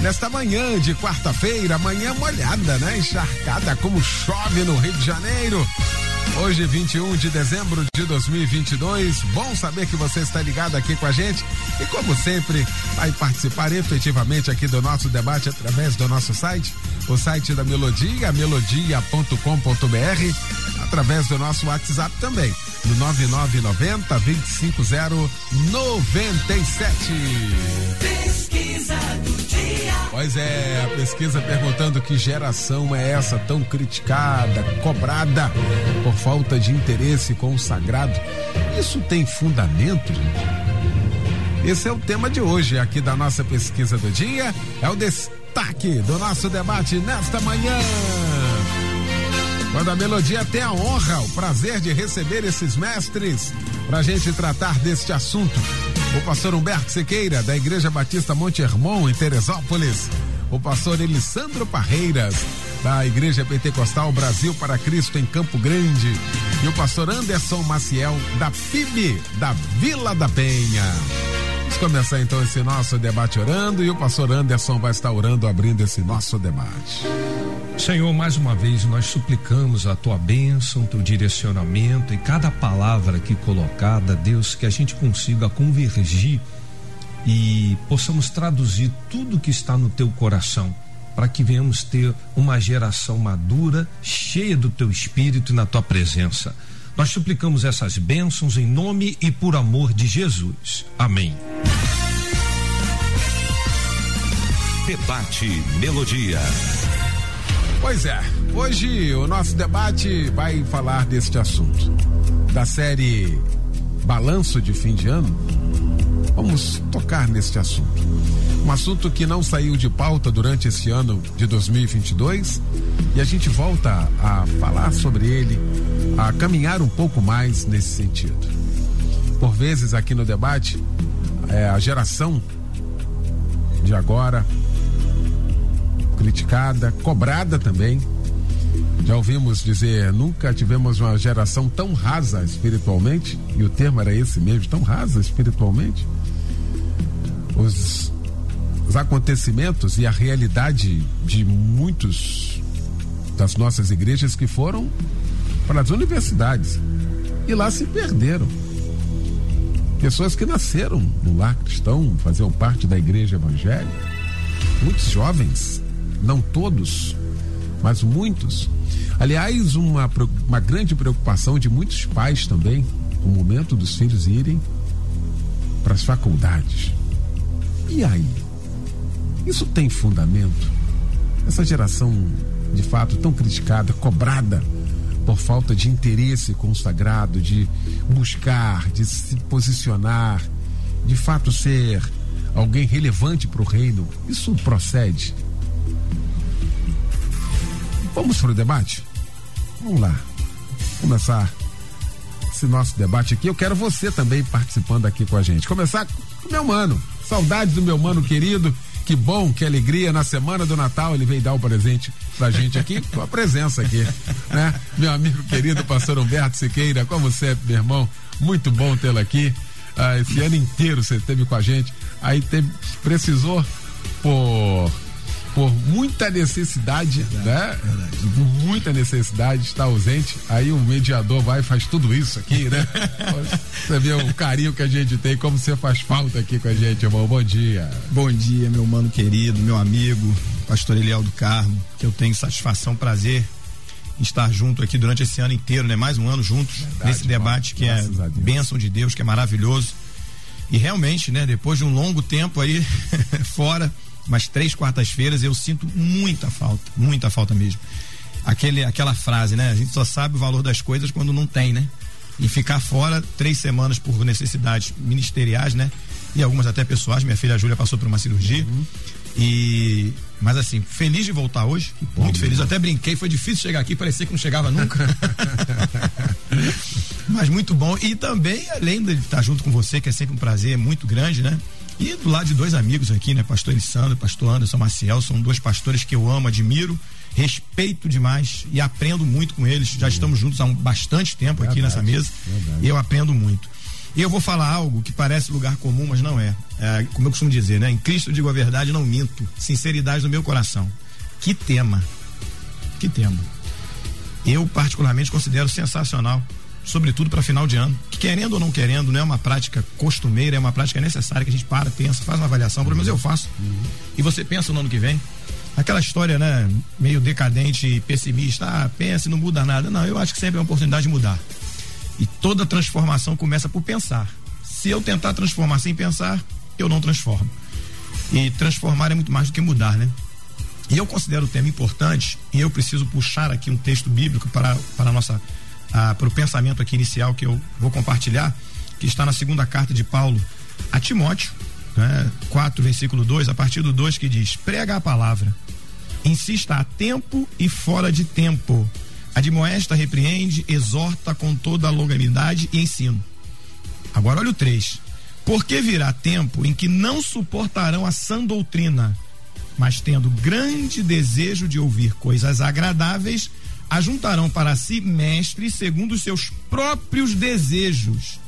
nesta manhã de quarta-feira, manhã molhada, né? Encharcada como chove no Rio de Janeiro. Hoje, 21 de dezembro de 2022. Bom saber que você está ligado aqui com a gente e, como sempre, vai participar efetivamente aqui do nosso debate através do nosso site, o site da Melodia, melodia.com.br, através do nosso WhatsApp também, no 9990 25097. Pesquisa. Pois é, a pesquisa perguntando que geração é essa tão criticada, cobrada por falta de interesse com o sagrado. Isso tem fundamento, gente? Esse é o tema de hoje aqui da nossa pesquisa do dia. É o destaque do nosso debate nesta manhã. Quando a melodia tem a honra, o prazer de receber esses mestres para a gente tratar deste assunto. O pastor Humberto Sequeira, da Igreja Batista Monte Hermon, em Teresópolis. O pastor Elisandro Parreiras, da Igreja Pentecostal Brasil para Cristo, em Campo Grande. E o pastor Anderson Maciel, da FIB, da Vila da Penha. Vamos começar então esse nosso debate orando e o pastor Anderson vai estar orando, abrindo esse nosso debate. Senhor, mais uma vez nós suplicamos a tua bênção, teu direcionamento e cada palavra aqui colocada, Deus, que a gente consiga convergir e possamos traduzir tudo que está no teu coração, para que venhamos ter uma geração madura, cheia do teu espírito e na tua presença. Nós suplicamos essas bênçãos em nome e por amor de Jesus. Amém. Debate Melodia. Pois é, hoje o nosso debate vai falar deste assunto. Da série Balanço de Fim de Ano, vamos tocar neste assunto. Um assunto que não saiu de pauta durante esse ano de 2022 e a gente volta a falar sobre ele, a caminhar um pouco mais nesse sentido. Por vezes aqui no debate, é, a geração de agora criticada, cobrada também. Já ouvimos dizer, nunca tivemos uma geração tão rasa espiritualmente, e o termo era esse mesmo, tão rasa espiritualmente. Os, os acontecimentos e a realidade de muitos das nossas igrejas que foram para as universidades e lá se perderam. Pessoas que nasceram no lar cristão, faziam parte da igreja evangélica, muitos jovens não todos, mas muitos. Aliás, uma, uma grande preocupação de muitos pais também, o momento dos filhos irem para as faculdades. E aí? Isso tem fundamento? Essa geração, de fato, tão criticada, cobrada por falta de interesse com o sagrado, de buscar, de se posicionar, de fato ser alguém relevante para o reino, isso procede? Vamos para o debate? Vamos lá. Começar esse nosso debate aqui. Eu quero você também participando aqui com a gente. Começar com o meu mano. Saudade do meu mano querido. Que bom, que alegria. Na semana do Natal ele veio dar o presente pra gente aqui, com a presença aqui, né? Meu amigo querido, pastor Humberto Siqueira, como sempre, meu irmão, muito bom tê-lo aqui. Ah, esse ano inteiro você esteve com a gente. Aí teve, precisou por por muita necessidade, verdade, né? Verdade. Por muita necessidade está ausente. Aí o mediador vai e faz tudo isso aqui, né? você vê o carinho que a gente tem, como você faz falta aqui com a gente, irmão. Bom dia. Bom dia, meu mano querido, meu amigo, pastor Eliel do Carmo, que eu tenho satisfação, prazer em estar junto aqui durante esse ano inteiro, né? Mais um ano juntos verdade, nesse debate que é bênção de Deus, que é maravilhoso. E realmente, né, depois de um longo tempo aí fora, mas três quartas-feiras eu sinto muita falta, muita falta mesmo. Aquele, aquela frase, né? A gente só sabe o valor das coisas quando não tem, né? E ficar fora três semanas por necessidades ministeriais, né? E algumas até pessoais. Minha filha Júlia passou por uma cirurgia. Uhum. E mas assim, feliz de voltar hoje. Bom, muito feliz. Até brinquei, foi difícil chegar aqui, parecia que não chegava nunca. Mas muito bom. E também, além de estar junto com você, que é sempre um prazer muito grande, né? E do lado de dois amigos aqui, né? Pastor Elisandro, pastor Anderson Maciel, são dois pastores que eu amo, admiro, respeito demais e aprendo muito com eles. Já estamos juntos há um, bastante tempo verdade, aqui nessa mesa. Verdade. E eu aprendo muito. E eu vou falar algo que parece lugar comum, mas não é. é. Como eu costumo dizer, né? Em Cristo eu digo a verdade, não minto. Sinceridade no meu coração. Que tema. Que tema. Eu, particularmente, considero sensacional, sobretudo para final de ano. Que querendo ou não querendo, não é uma prática costumeira, é uma prática necessária que a gente para, pensa, faz uma avaliação, pelo menos eu faço. Uhum. E você pensa no ano que vem. Aquela história, né, meio decadente e pessimista, ah, pensa e não muda nada. Não, eu acho que sempre é uma oportunidade de mudar. E toda transformação começa por pensar. Se eu tentar transformar sem pensar, eu não transformo. E transformar é muito mais do que mudar, né? E eu considero o tema importante e eu preciso puxar aqui um texto bíblico para, para nossa ah, para o pensamento aqui inicial que eu vou compartilhar, que está na segunda carta de Paulo a Timóteo, né? 4, versículo 2, a partir do 2 que diz: prega a palavra, insista a tempo e fora de tempo Admoesta, repreende, exorta com toda a longanimidade e ensino. Agora olha o 3. Porque virá tempo em que não suportarão a sã doutrina, mas tendo grande desejo de ouvir coisas agradáveis, ajuntarão para si mestres segundo os seus próprios desejos.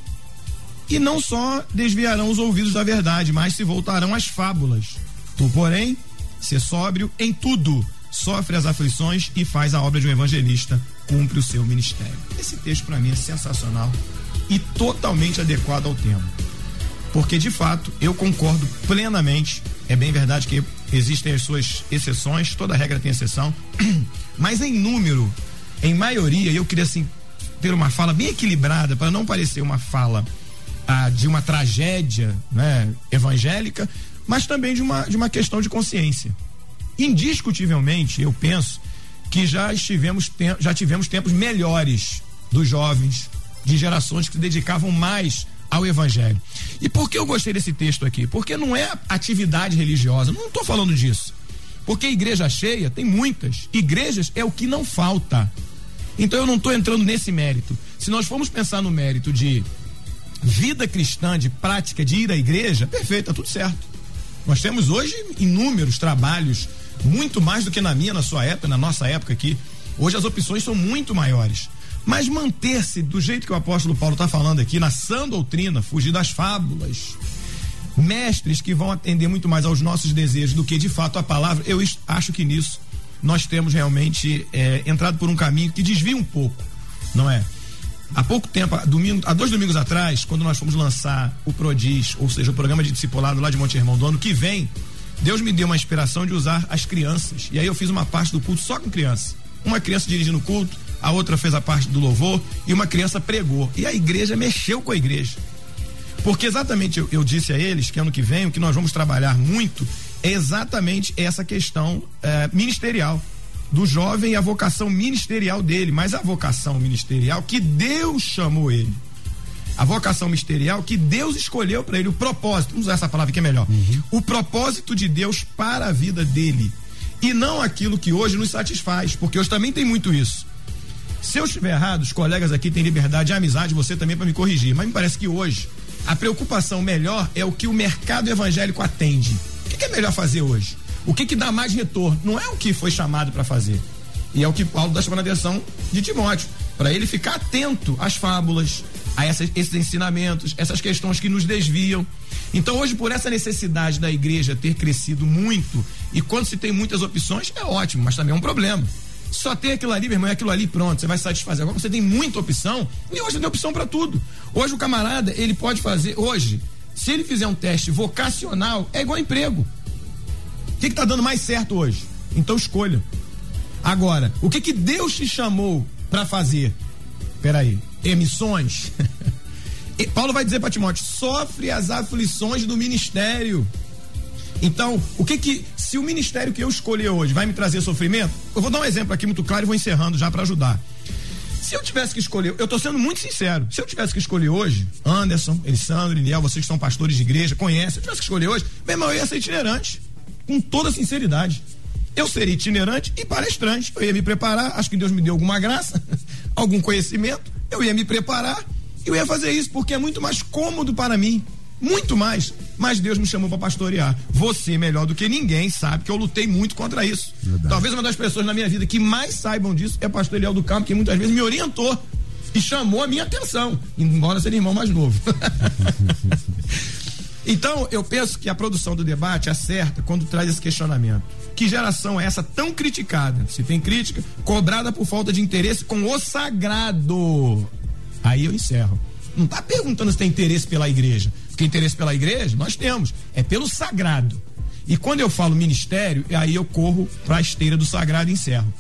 E não só desviarão os ouvidos da verdade, mas se voltarão às fábulas. Tu, porém, ser sóbrio em tudo sofre as aflições e faz a obra de um evangelista, cumpre o seu ministério. Esse texto para mim é sensacional e totalmente adequado ao tema. Porque de fato, eu concordo plenamente, é bem verdade que existem as suas exceções, toda regra tem exceção, mas em número, em maioria, eu queria assim ter uma fala bem equilibrada para não parecer uma fala ah, de uma tragédia né, evangélica, mas também de uma, de uma questão de consciência. Indiscutivelmente, eu penso que já estivemos já tivemos tempos melhores dos jovens, de gerações que se dedicavam mais ao evangelho. E por que eu gostei desse texto aqui? Porque não é atividade religiosa, não estou falando disso. Porque igreja cheia tem muitas, igrejas é o que não falta. Então eu não estou entrando nesse mérito. Se nós formos pensar no mérito de vida cristã, de prática de ir à igreja, perfeito, tá tudo certo. Nós temos hoje inúmeros trabalhos muito mais do que na minha, na sua época, na nossa época aqui. Hoje as opções são muito maiores. Mas manter-se do jeito que o apóstolo Paulo está falando aqui, na sã doutrina, fugir das fábulas, mestres que vão atender muito mais aos nossos desejos do que de fato a palavra, eu acho que nisso nós temos realmente é, entrado por um caminho que desvia um pouco, não é? Há pouco tempo, há, domingo, há dois domingos atrás, quando nós fomos lançar o Prodis, ou seja, o programa de discipulado lá de Monte Irmão do ano que vem, Deus me deu uma inspiração de usar as crianças. E aí eu fiz uma parte do culto só com crianças. Uma criança dirigindo o culto, a outra fez a parte do louvor e uma criança pregou. E a igreja mexeu com a igreja. Porque exatamente eu, eu disse a eles que ano que vem o que nós vamos trabalhar muito é exatamente essa questão é, ministerial do jovem e a vocação ministerial dele, mas a vocação ministerial que Deus chamou ele a vocação ministerial que Deus escolheu para ele, o propósito, vamos usar essa palavra que é melhor. Uhum. O propósito de Deus para a vida dele. E não aquilo que hoje nos satisfaz, porque hoje também tem muito isso. Se eu estiver errado, os colegas aqui têm liberdade e amizade, você também para me corrigir. Mas me parece que hoje a preocupação melhor é o que o mercado evangélico atende. O que, que é melhor fazer hoje? O que, que dá mais retorno? Não é o que foi chamado para fazer. E é o que Paulo está chamando a atenção de Timóteo, para ele ficar atento às fábulas, a essas, esses ensinamentos, essas questões que nos desviam. Então, hoje, por essa necessidade da igreja ter crescido muito, e quando se tem muitas opções, é ótimo, mas também é um problema. Só tem aquilo ali, meu irmão, é aquilo ali, pronto, você vai satisfazer. Agora você tem muita opção, e hoje tem opção para tudo. Hoje o camarada, ele pode fazer, hoje, se ele fizer um teste vocacional, é igual emprego. O que está dando mais certo hoje? Então escolha. Agora, o que que Deus te chamou para fazer? Peraí, emissões. Paulo vai dizer para Timóteo: sofre as aflições do ministério. Então, o que que, se o ministério que eu escolhi hoje vai me trazer sofrimento, eu vou dar um exemplo aqui muito claro e vou encerrando já para ajudar. Se eu tivesse que escolher, eu estou sendo muito sincero, se eu tivesse que escolher hoje, Anderson, Elisandro, Liniel, vocês que são pastores de igreja, conhecem, se eu tivesse que escolher hoje, meu irmão, eu ia ser itinerante. com toda sinceridade. Eu seria itinerante e palestrante. Eu ia me preparar, acho que Deus me deu alguma graça, algum conhecimento. Eu ia me preparar e eu ia fazer isso porque é muito mais cômodo para mim. Muito mais. Mas Deus me chamou para pastorear. Você, melhor do que ninguém, sabe que eu lutei muito contra isso. Verdade. Talvez uma das pessoas na minha vida que mais saibam disso é pastor Eliel do Campo, que muitas vezes me orientou e chamou a minha atenção, embora seja irmão mais novo. então, eu penso que a produção do debate acerta quando traz esse questionamento. Que geração é essa tão criticada? Se tem crítica, cobrada por falta de interesse com o sagrado. Aí eu encerro. Não está perguntando se tem interesse pela igreja. Porque interesse pela igreja nós temos. É pelo sagrado. E quando eu falo ministério, aí eu corro para a esteira do sagrado e encerro.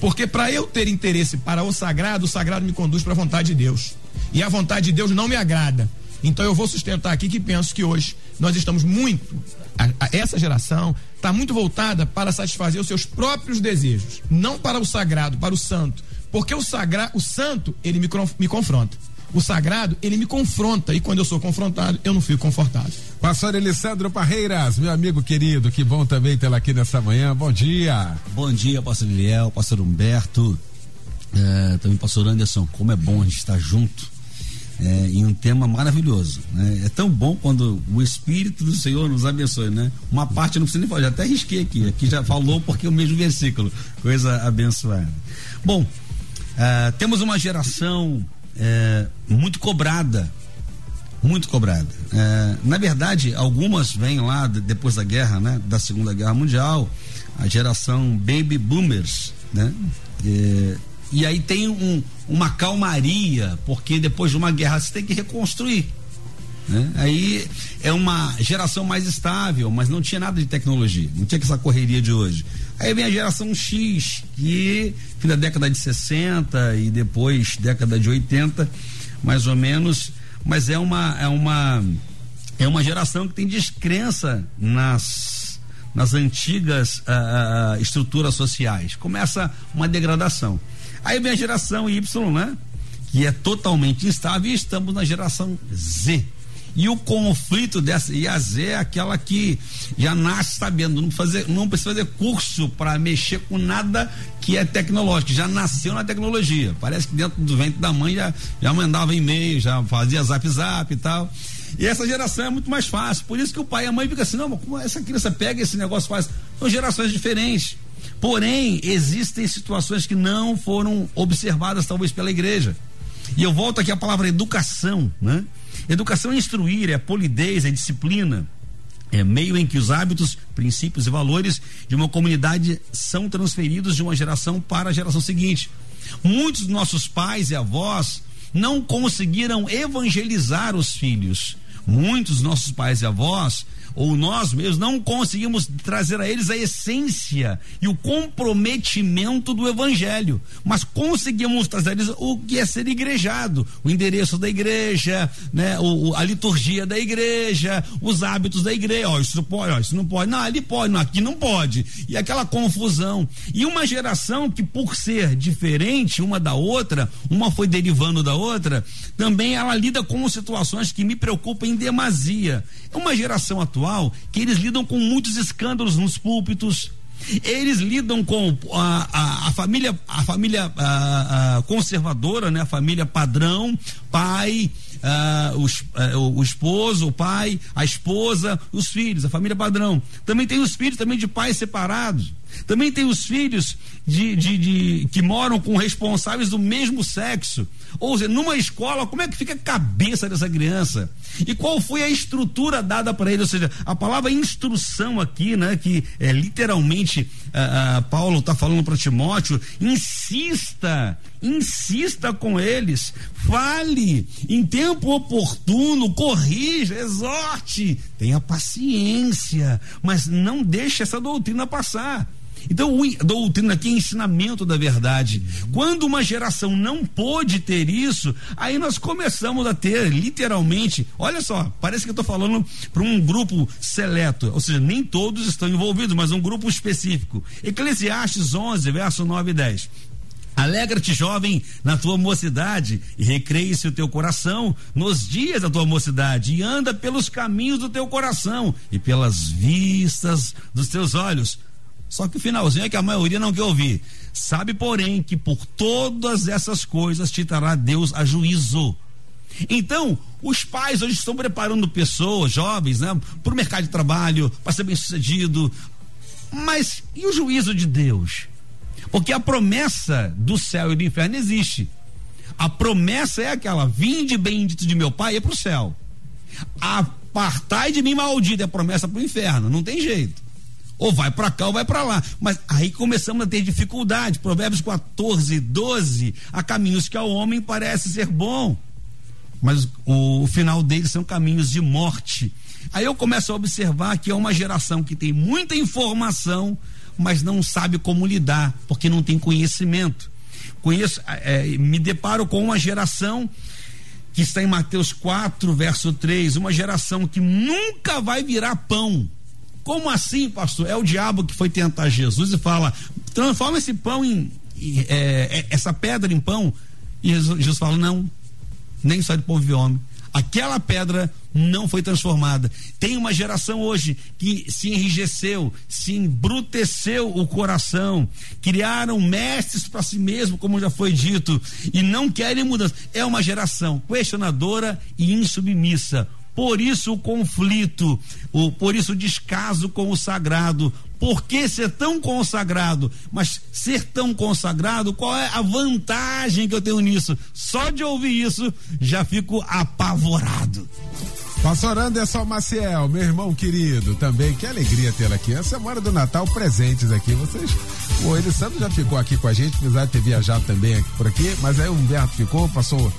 Porque para eu ter interesse para o sagrado, o sagrado me conduz para a vontade de Deus. E a vontade de Deus não me agrada. Então eu vou sustentar aqui que penso que hoje nós estamos muito, a, a, essa geração está muito voltada para satisfazer os seus próprios desejos, não para o sagrado, para o santo. Porque o sagrado, o santo, ele me, me confronta. O sagrado, ele me confronta e quando eu sou confrontado, eu não fico confortável. Pastor Alessandro Parreiras, meu amigo querido, que bom também tê-la aqui nessa manhã. Bom dia. Bom dia, pastor Eliel, pastor Humberto, é, também pastor Anderson. Como é bom a gente estar junto é, em um tema maravilhoso. Né? É tão bom quando o Espírito do Senhor nos abençoe, né? Uma parte não precisa nem falar, já até risquei aqui, aqui já falou porque é o mesmo versículo, coisa abençoada. Bom, uh, temos uma geração é, muito cobrada. Muito cobrada. É, na verdade, algumas vêm lá de, depois da guerra, né? Da Segunda Guerra Mundial, a geração Baby Boomers, né? É, e aí tem um, uma calmaria, porque depois de uma guerra você tem que reconstruir. Né? Aí é uma geração mais estável, mas não tinha nada de tecnologia, não tinha essa correria de hoje. Aí vem a geração X, que fim da década de 60 e depois década de 80, mais ou menos, mas é uma é uma é uma geração que tem descrença nas nas antigas uh, estruturas sociais. Começa uma degradação. Aí vem a geração Y, né? Que é totalmente instável e estamos na geração Z e o conflito dessa, e a é aquela que já nasce sabendo, não, fazer, não precisa fazer curso para mexer com nada que é tecnológico, já nasceu na tecnologia. Parece que dentro do ventre da mãe já, já mandava e-mail, já fazia zap zap e tal. E essa geração é muito mais fácil. Por isso que o pai e a mãe ficam assim, não, como essa criança pega esse negócio faz? São gerações diferentes. Porém, existem situações que não foram observadas, talvez, pela igreja. E eu volto aqui à palavra educação, né? Educação é instruir, é polidez, é disciplina. É meio em que os hábitos, princípios e valores de uma comunidade são transferidos de uma geração para a geração seguinte. Muitos dos nossos pais e avós não conseguiram evangelizar os filhos. Muitos dos nossos pais e avós ou nós mesmos não conseguimos trazer a eles a essência e o comprometimento do evangelho, mas conseguimos trazer a eles o que é ser igrejado, o endereço da igreja, né, o, a liturgia da igreja, os hábitos da igreja, ó, isso pode, ó, isso não pode, não, ali pode, não, aqui não pode. E aquela confusão. E uma geração que por ser diferente uma da outra, uma foi derivando da outra, também ela lida com situações que me preocupam em demasia. É uma geração atual que eles lidam com muitos escândalos nos púlpitos. Eles lidam com a, a, a família, a família a, a conservadora, né? A família padrão, pai, uh, o esposo, o pai, a esposa, os filhos, a família padrão. Também tem os filhos também de pais separados. Também tem os filhos de, de, de, que moram com responsáveis do mesmo sexo. Ou seja, numa escola, como é que fica a cabeça dessa criança? E qual foi a estrutura dada para ele? Ou seja, a palavra instrução aqui, né? Que é literalmente uh, uh, Paulo está falando para Timóteo, insista, insista com eles, fale em tempo oportuno, corrija, exorte, tenha paciência, mas não deixe essa doutrina passar. Então, doutrina aqui é ensinamento da verdade. Quando uma geração não pôde ter isso, aí nós começamos a ter, literalmente, olha só, parece que eu estou falando para um grupo seleto, ou seja, nem todos estão envolvidos, mas um grupo específico. Eclesiastes 11, verso 9 e 10. Alegra-te, jovem, na tua mocidade, e recreie-se o teu coração nos dias da tua mocidade, e anda pelos caminhos do teu coração e pelas vistas dos teus olhos. Só que o finalzinho é que a maioria não quer ouvir. Sabe, porém, que por todas essas coisas te trará Deus a juízo. Então, os pais hoje estão preparando pessoas, jovens, né, para o mercado de trabalho, para ser bem sucedido. Mas e o juízo de Deus? Porque a promessa do céu e do inferno existe. A promessa é aquela: vinde bendito de meu pai é para o céu. Apartai de mim maldito é promessa para o inferno. Não tem jeito. Ou vai para cá ou vai para lá. Mas aí começamos a ter dificuldade. Provérbios 14, 12. Há caminhos que ao homem parece ser bom. Mas o, o final deles são caminhos de morte. Aí eu começo a observar que é uma geração que tem muita informação, mas não sabe como lidar, porque não tem conhecimento. Conheço, é, me deparo com uma geração que está em Mateus 4, verso 3, uma geração que nunca vai virar pão. Como assim, pastor? É o diabo que foi tentar Jesus e fala: transforma esse pão em. em é, é essa pedra em pão. E Jesus, Jesus fala: não, nem só de pão vive homem Aquela pedra não foi transformada. Tem uma geração hoje que se enrijeceu, se embruteceu o coração, criaram mestres para si mesmo, como já foi dito, e não querem mudança. É uma geração questionadora e insubmissa. Por isso o conflito, o, por isso o descaso com o sagrado. Por que ser tão consagrado? Mas ser tão consagrado, qual é a vantagem que eu tenho nisso? Só de ouvir isso, já fico apavorado. Pastor Anderson Maciel, meu irmão querido, também, que alegria tê-lo aqui. Essa semana do Natal, presentes aqui. Vocês, o Ele Santos já ficou aqui com a gente, apesar de ter viajado também por aqui, mas aí o Humberto ficou, passou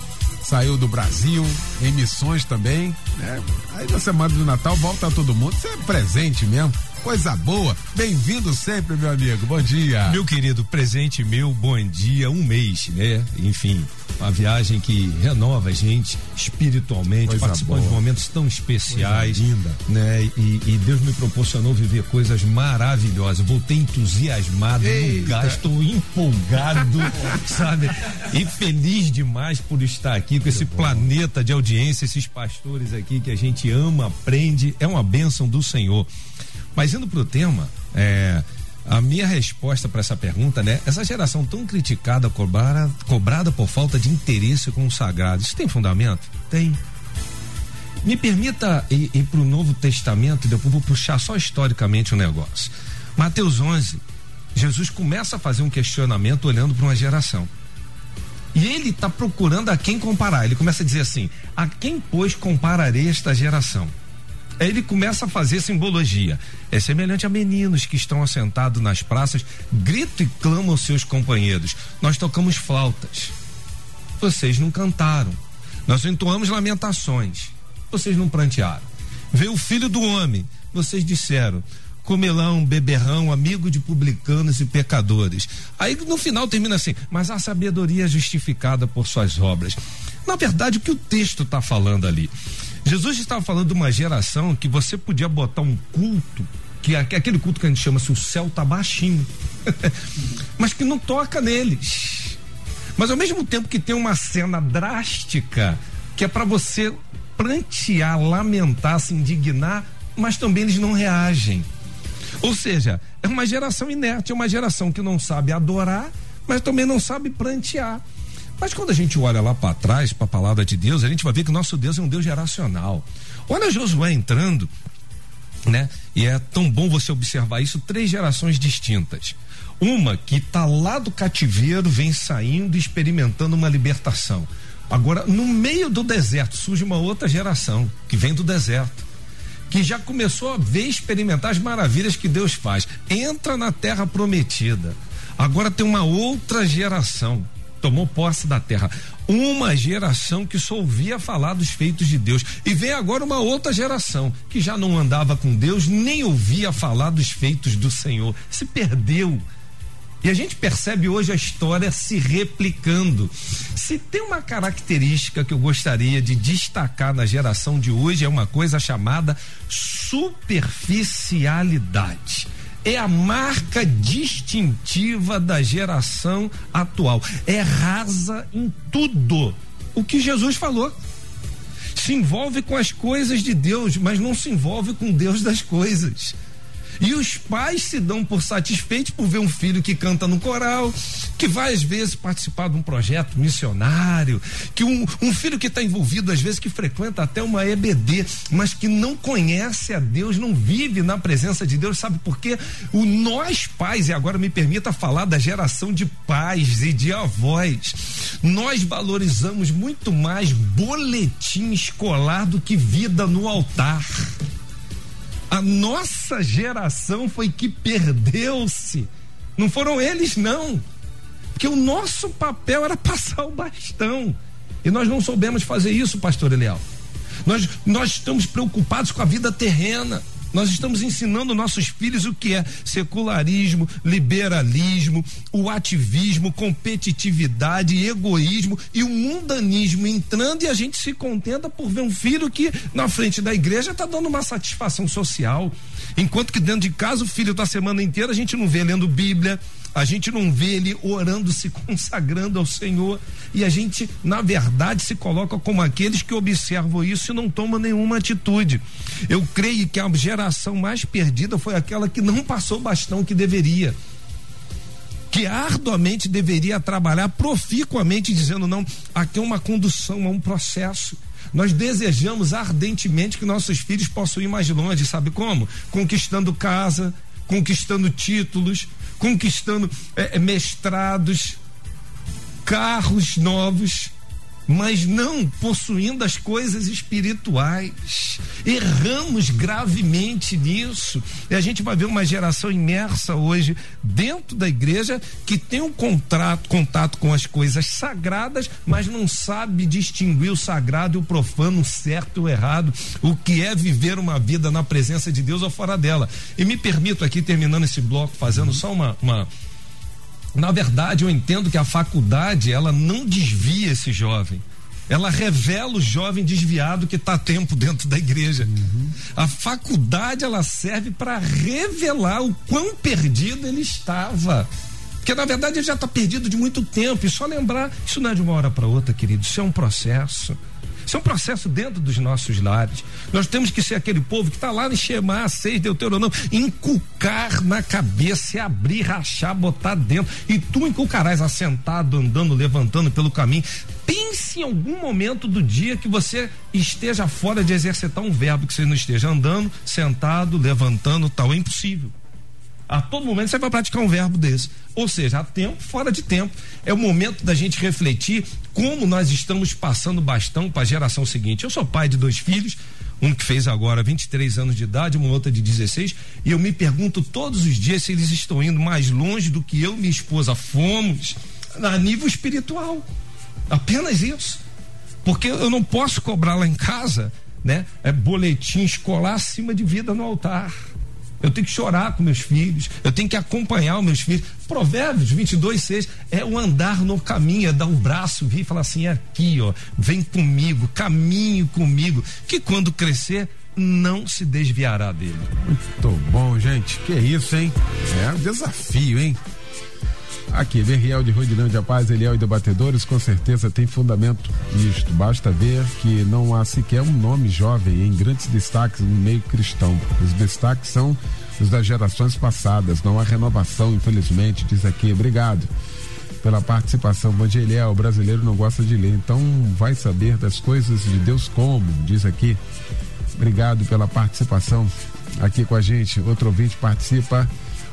saiu do Brasil, em missões também, né? Aí na semana do Natal volta todo mundo, isso é presente mesmo. Coisa boa. Bem-vindo sempre, meu amigo. Bom dia. Meu querido, presente meu, bom dia, um mês, né? Enfim, uma viagem que renova a gente espiritualmente, Coisa participando boa. de momentos tão especiais. Coisa linda. Né? E, e, Deus me proporcionou viver coisas maravilhosas. Voltei entusiasmado Eita. no estou empolgado, sabe? E feliz demais por estar aqui com esse planeta de audiência, esses pastores aqui que a gente ama, aprende. É uma bênção do Senhor. Mas indo para o tema, é, a minha resposta para essa pergunta, né? Essa geração tão criticada, cobrada, cobrada por falta de interesse com o sagrado, isso tem fundamento? Tem. Me permita ir, ir para o Novo Testamento, depois vou puxar só historicamente o um negócio. Mateus 11, Jesus começa a fazer um questionamento olhando para uma geração. E ele está procurando a quem comparar. Ele começa a dizer assim: a quem, pois, compararei esta geração? Ele começa a fazer simbologia. É semelhante a meninos que estão assentados nas praças, gritam e clamam seus companheiros. Nós tocamos flautas. Vocês não cantaram. Nós entoamos lamentações. Vocês não prantearam. Veio o filho do homem. Vocês disseram: comelão, beberrão, amigo de publicanos e pecadores. Aí no final termina assim: mas a sabedoria é justificada por suas obras. Na verdade, o que o texto está falando ali? Jesus estava falando de uma geração que você podia botar um culto, que é aquele culto que a gente chama se o céu tá baixinho, mas que não toca neles. Mas ao mesmo tempo que tem uma cena drástica que é para você prantear, lamentar, se indignar, mas também eles não reagem. Ou seja, é uma geração inerte, é uma geração que não sabe adorar, mas também não sabe prantear. Mas quando a gente olha lá para trás, para a palavra de Deus, a gente vai ver que nosso Deus é um Deus geracional. Olha Josué entrando, né? E é tão bom você observar isso, três gerações distintas. Uma que está lá do cativeiro, vem saindo, experimentando uma libertação. Agora, no meio do deserto, surge uma outra geração que vem do deserto, que já começou a ver experimentar as maravilhas que Deus faz. Entra na terra prometida. Agora tem uma outra geração tomou posse da terra. Uma geração que só ouvia falar dos feitos de Deus. E vem agora uma outra geração que já não andava com Deus, nem ouvia falar dos feitos do Senhor. Se perdeu. E a gente percebe hoje a história se replicando. Se tem uma característica que eu gostaria de destacar na geração de hoje, é uma coisa chamada superficialidade é a marca distintiva da geração atual. É rasa em tudo. O que Jesus falou. Se envolve com as coisas de Deus, mas não se envolve com Deus das coisas. E os pais se dão por satisfeitos por ver um filho que canta no coral, que vai às vezes participar de um projeto missionário, que um, um filho que está envolvido às vezes que frequenta até uma EBD, mas que não conhece a Deus, não vive na presença de Deus, sabe por quê? O nós pais, e agora me permita falar da geração de pais e de avós, nós valorizamos muito mais boletim escolar do que vida no altar. A nossa geração foi que perdeu-se. Não foram eles, não. Porque o nosso papel era passar o bastão. E nós não soubemos fazer isso, pastor Eliel. Nós, nós estamos preocupados com a vida terrena. Nós estamos ensinando nossos filhos o que é secularismo, liberalismo, o ativismo, competitividade, egoísmo e o mundanismo entrando e a gente se contenta por ver um filho que na frente da igreja está dando uma satisfação social. Enquanto que dentro de casa o filho está a semana inteira a gente não vê lendo Bíblia, a gente não vê ele orando, se consagrando ao Senhor, e a gente, na verdade, se coloca como aqueles que observam isso e não tomam nenhuma atitude. Eu creio que a geração mais perdida foi aquela que não passou o bastão que deveria que arduamente deveria trabalhar proficuamente, dizendo: não, aqui é uma condução, é um processo. Nós desejamos ardentemente que nossos filhos possam ir mais longe, sabe como? Conquistando casa, conquistando títulos, conquistando é, mestrados, carros novos, mas não possuindo as coisas espirituais. Erramos gravemente nisso. E a gente vai ver uma geração imersa hoje dentro da igreja que tem um contrato, contato com as coisas sagradas, mas não sabe distinguir o sagrado e o profano, o certo e o errado, o que é viver uma vida na presença de Deus ou fora dela. E me permito aqui, terminando esse bloco, fazendo só uma, uma na verdade, eu entendo que a faculdade ela não desvia esse jovem. Ela revela o jovem desviado que está tempo dentro da igreja. Uhum. A faculdade ela serve para revelar o quão perdido ele estava. Porque na verdade ele já está perdido de muito tempo. E só lembrar, isso não é de uma hora para outra, querido. Isso é um processo. Isso é um processo dentro dos nossos lares. Nós temos que ser aquele povo que está lá no Shema 6, Deuteronômio, inculcar na cabeça, abrir, rachar, botar dentro. E tu inculcarás assentado, andando, levantando pelo caminho. Pense em algum momento do dia que você esteja fora de exercitar um verbo, que você não esteja andando, sentado, levantando, tal. É impossível. A todo momento você vai praticar um verbo desse. Ou seja, há tempo, fora de tempo. É o momento da gente refletir como nós estamos passando bastão para a geração seguinte. Eu sou pai de dois filhos, um que fez agora 23 anos de idade, uma outra de 16, e eu me pergunto todos os dias se eles estão indo mais longe do que eu e minha esposa fomos a nível espiritual. Apenas isso. Porque eu não posso cobrar lá em casa, né? É boletim escolar acima de vida no altar eu tenho que chorar com meus filhos, eu tenho que acompanhar os meus filhos. Provérbios 22, 6 é o andar no caminho, é dar o braço, vir e falar assim: é aqui, ó, vem comigo, caminhe comigo, que quando crescer, não se desviará dele. Muito bom, gente. Que isso, hein? É um desafio, hein? Aqui, Berriel de Rodinândia Paz, Eliel e Debatedores, com certeza tem fundamento nisto. Basta ver que não há sequer um nome jovem em grandes destaques no meio cristão. Os destaques são os das gerações passadas. Não há renovação, infelizmente, diz aqui. Obrigado pela participação. Bom dia, Eliel. O brasileiro não gosta de ler, então vai saber das coisas de Deus como, diz aqui. Obrigado pela participação aqui com a gente. Outro ouvinte participa.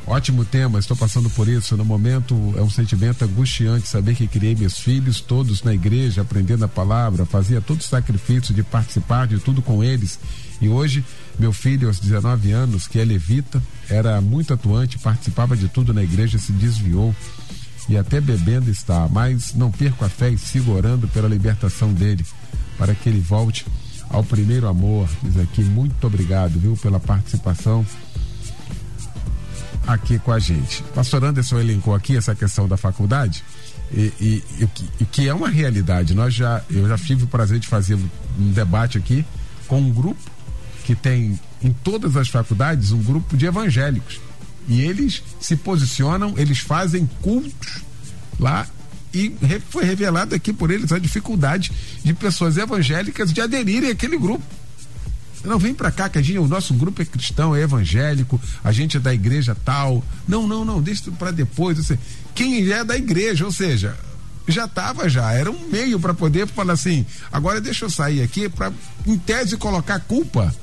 Ótimo tema, estou passando por isso. No momento é um sentimento angustiante saber que criei meus filhos todos na igreja, aprendendo a palavra, fazia todo o sacrifício de participar de tudo com eles. E hoje, meu filho, aos 19 anos, que é levita, era muito atuante, participava de tudo na igreja, se desviou e até bebendo está, mas não perco a fé e sigo orando pela libertação dele, para que ele volte ao primeiro amor. Diz aqui, muito obrigado, viu, pela participação aqui com a gente. Pastor Anderson elencou aqui essa questão da faculdade e, e, e, e, que é uma realidade. Nós já, eu já tive o prazer de fazer um debate aqui com um grupo que tem em todas as faculdades um grupo de evangélicos E eles se posicionam, eles fazem cultos lá e foi revelado aqui por eles a dificuldade de pessoas evangélicas de aderirem àquele grupo. Não vem para cá que a gente, o nosso grupo é cristão, é evangélico, a gente é da igreja tal. Não, não, não, deixa para depois. Você, quem é da igreja, ou seja, já estava já, era um meio para poder falar assim, agora deixa eu sair aqui para em tese colocar culpa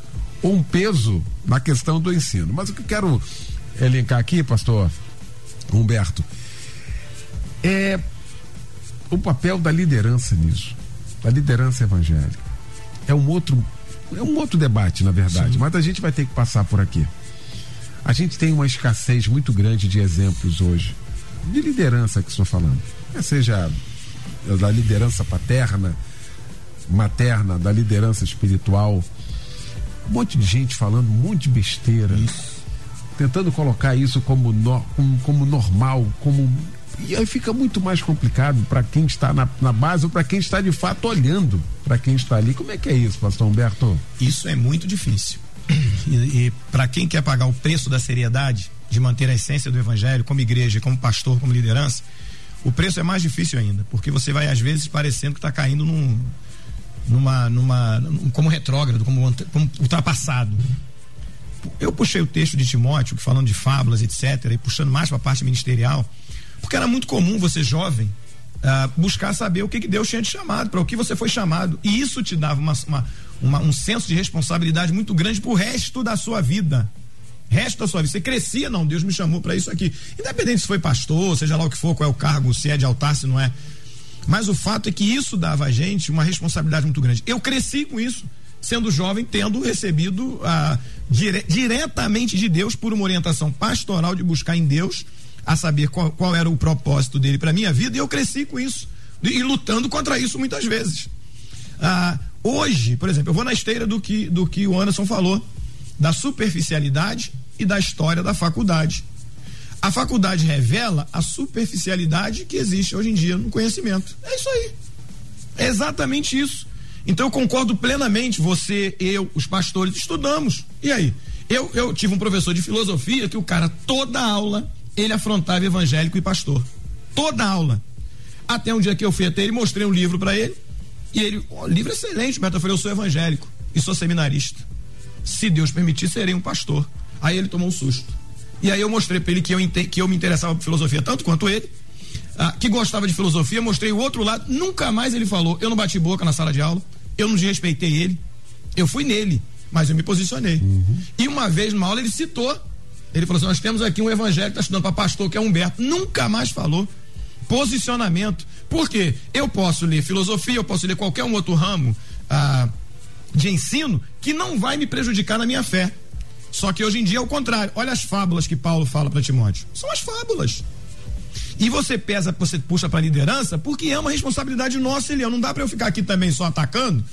ou um peso na questão do ensino. Mas o que eu quero elencar aqui, pastor Humberto, é o papel da liderança nisso, da liderança evangélica. É um outro, é um outro debate, na verdade, Sim. mas a gente vai ter que passar por aqui. A gente tem uma escassez muito grande de exemplos hoje, de liderança que estou falando. Seja da liderança paterna, materna, da liderança espiritual. Um monte de gente falando um monte de besteira. Isso. Tentando colocar isso como, no, como, como normal, como e aí fica muito mais complicado para quem está na, na base ou para quem está de fato olhando para quem está ali. Como é que é isso, pastor Humberto? Isso é muito difícil. E, e para quem quer pagar o preço da seriedade, de manter a essência do evangelho, como igreja, como pastor, como liderança, o preço é mais difícil ainda, porque você vai às vezes parecendo que está caindo num, numa, numa, num, como retrógrado, como, como ultrapassado. Eu puxei o texto de Timóteo, falando de fábulas, etc., e puxando mais para a parte ministerial porque era muito comum você, jovem, uh, buscar saber o que, que Deus tinha te chamado, para o que você foi chamado. E isso te dava uma, uma, uma, um senso de responsabilidade muito grande pro resto da sua vida. Resto da sua vida. Você crescia, não, Deus me chamou para isso aqui. Independente se foi pastor, seja lá o que for, qual é o cargo, se é de altar, se não é. Mas o fato é que isso dava a gente uma responsabilidade muito grande. Eu cresci com isso, sendo jovem, tendo recebido ah, dire, diretamente de Deus por uma orientação pastoral de buscar em Deus a saber qual, qual era o propósito dele para minha vida e eu cresci com isso e lutando contra isso muitas vezes. Ah, hoje, por exemplo, eu vou na esteira do que, do que o Anderson falou, da superficialidade e da história da faculdade. A faculdade revela a superficialidade que existe hoje em dia no conhecimento. É isso aí. É exatamente isso. Então eu concordo plenamente, você, eu, os pastores, estudamos. E aí? Eu, eu tive um professor de filosofia que o cara, toda aula, ele afrontava evangélico e pastor. Toda aula. Até um dia que eu fui até ele, mostrei um livro para ele. E ele, oh, livro excelente, Beto. Eu falei, eu sou evangélico e sou seminarista. Se Deus permitir, serei um pastor. Aí ele tomou um susto. E aí eu mostrei para ele que eu, que eu me interessava por filosofia tanto quanto ele, ah, que gostava de filosofia, mostrei o outro lado. Nunca mais ele falou. Eu não bati boca na sala de aula, eu não desrespeitei ele. Eu fui nele, mas eu me posicionei. Uhum. E uma vez numa aula ele citou ele falou assim: nós temos aqui um evangélico que está estudando para pastor, que é Humberto. Nunca mais falou. Posicionamento. Por quê? Eu posso ler filosofia, eu posso ler qualquer um outro ramo ah, de ensino que não vai me prejudicar na minha fé. Só que hoje em dia é o contrário. Olha as fábulas que Paulo fala para Timóteo. São as fábulas. E você pesa, você puxa para liderança, porque é uma responsabilidade nossa, Elião. Não dá para eu ficar aqui também só atacando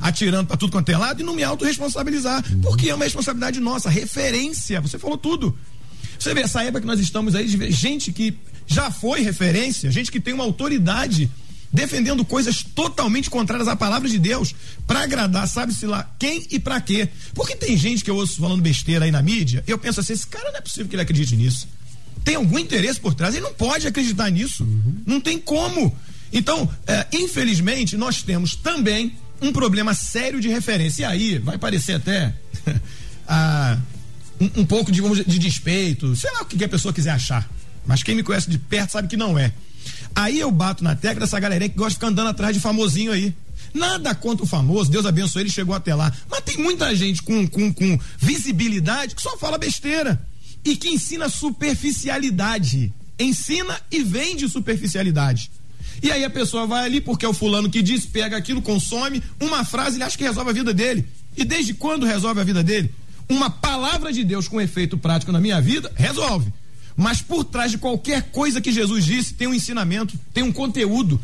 atirando para tudo quanto é lado e não me autorresponsabilizar. Uhum. Porque é uma responsabilidade nossa, referência. Você falou tudo. Você vê essa época que nós estamos aí, de gente que já foi referência, gente que tem uma autoridade defendendo coisas totalmente contrárias à palavra de Deus para agradar, sabe-se lá quem e para quê. Porque tem gente que eu ouço falando besteira aí na mídia, eu penso assim, esse cara não é possível que ele acredite nisso. Tem algum interesse por trás, ele não pode acreditar nisso. Uhum. Não tem como. Então, é, infelizmente, nós temos também um problema sério de referência. E aí vai parecer até ah, um, um, pouco de, de despeito, sei lá o que a pessoa quiser achar. Mas quem me conhece de perto sabe que não é. Aí eu bato na tecla dessa galerinha que gosta de ficar andando atrás de famosinho aí. Nada contra o famoso, Deus abençoe, ele chegou até lá. Mas tem muita gente com, com, com visibilidade que só fala besteira e que ensina superficialidade. Ensina e vende superficialidade. E aí a pessoa vai ali, porque é o fulano que diz, pega aquilo, consome, uma frase, ele acha que resolve a vida dele. E desde quando resolve a vida dele? Uma palavra de Deus com efeito prático na minha vida, resolve. Mas por trás de qualquer coisa que Jesus disse, tem um ensinamento, tem um conteúdo.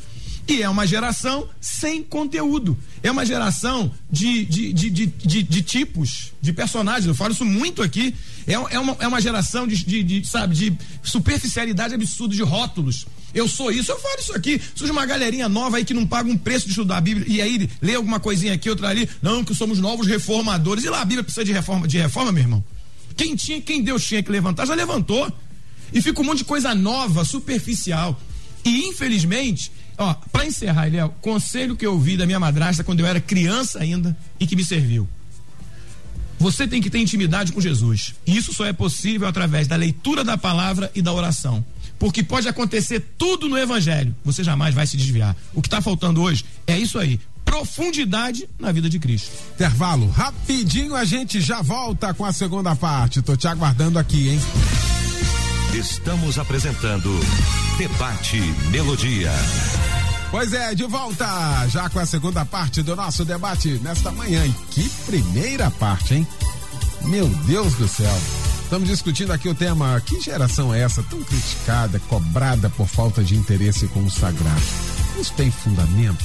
E é uma geração sem conteúdo. É uma geração de, de, de, de, de, tipos, de personagens. Eu falo isso muito aqui. É, é, uma, é uma geração de, de, de, sabe, de superficialidade absurda, de rótulos. Eu sou isso, eu falo isso aqui. Surge uma galerinha nova aí que não paga um preço de estudar a Bíblia e aí lê alguma coisinha aqui, outra ali. Não, que somos novos reformadores. E lá a Bíblia precisa de reforma, de reforma, meu irmão. Quem tinha, quem Deus tinha que levantar, já levantou. E fica um monte de coisa nova, superficial. E infelizmente, ó, para encerrar, Eliel, conselho que eu ouvi da minha madrasta quando eu era criança ainda e que me serviu. Você tem que ter intimidade com Jesus. E isso só é possível através da leitura da palavra e da oração. Porque pode acontecer tudo no evangelho. Você jamais vai se desviar. O que está faltando hoje é isso aí profundidade na vida de Cristo. Intervalo, rapidinho a gente já volta com a segunda parte. Tô te aguardando aqui, hein? Estamos apresentando Debate Melodia. Pois é, de volta já com a segunda parte do nosso debate nesta manhã. E que primeira parte, hein? Meu Deus do céu. Estamos discutindo aqui o tema: que geração é essa tão criticada, cobrada por falta de interesse com o sagrado? Isso tem fundamento?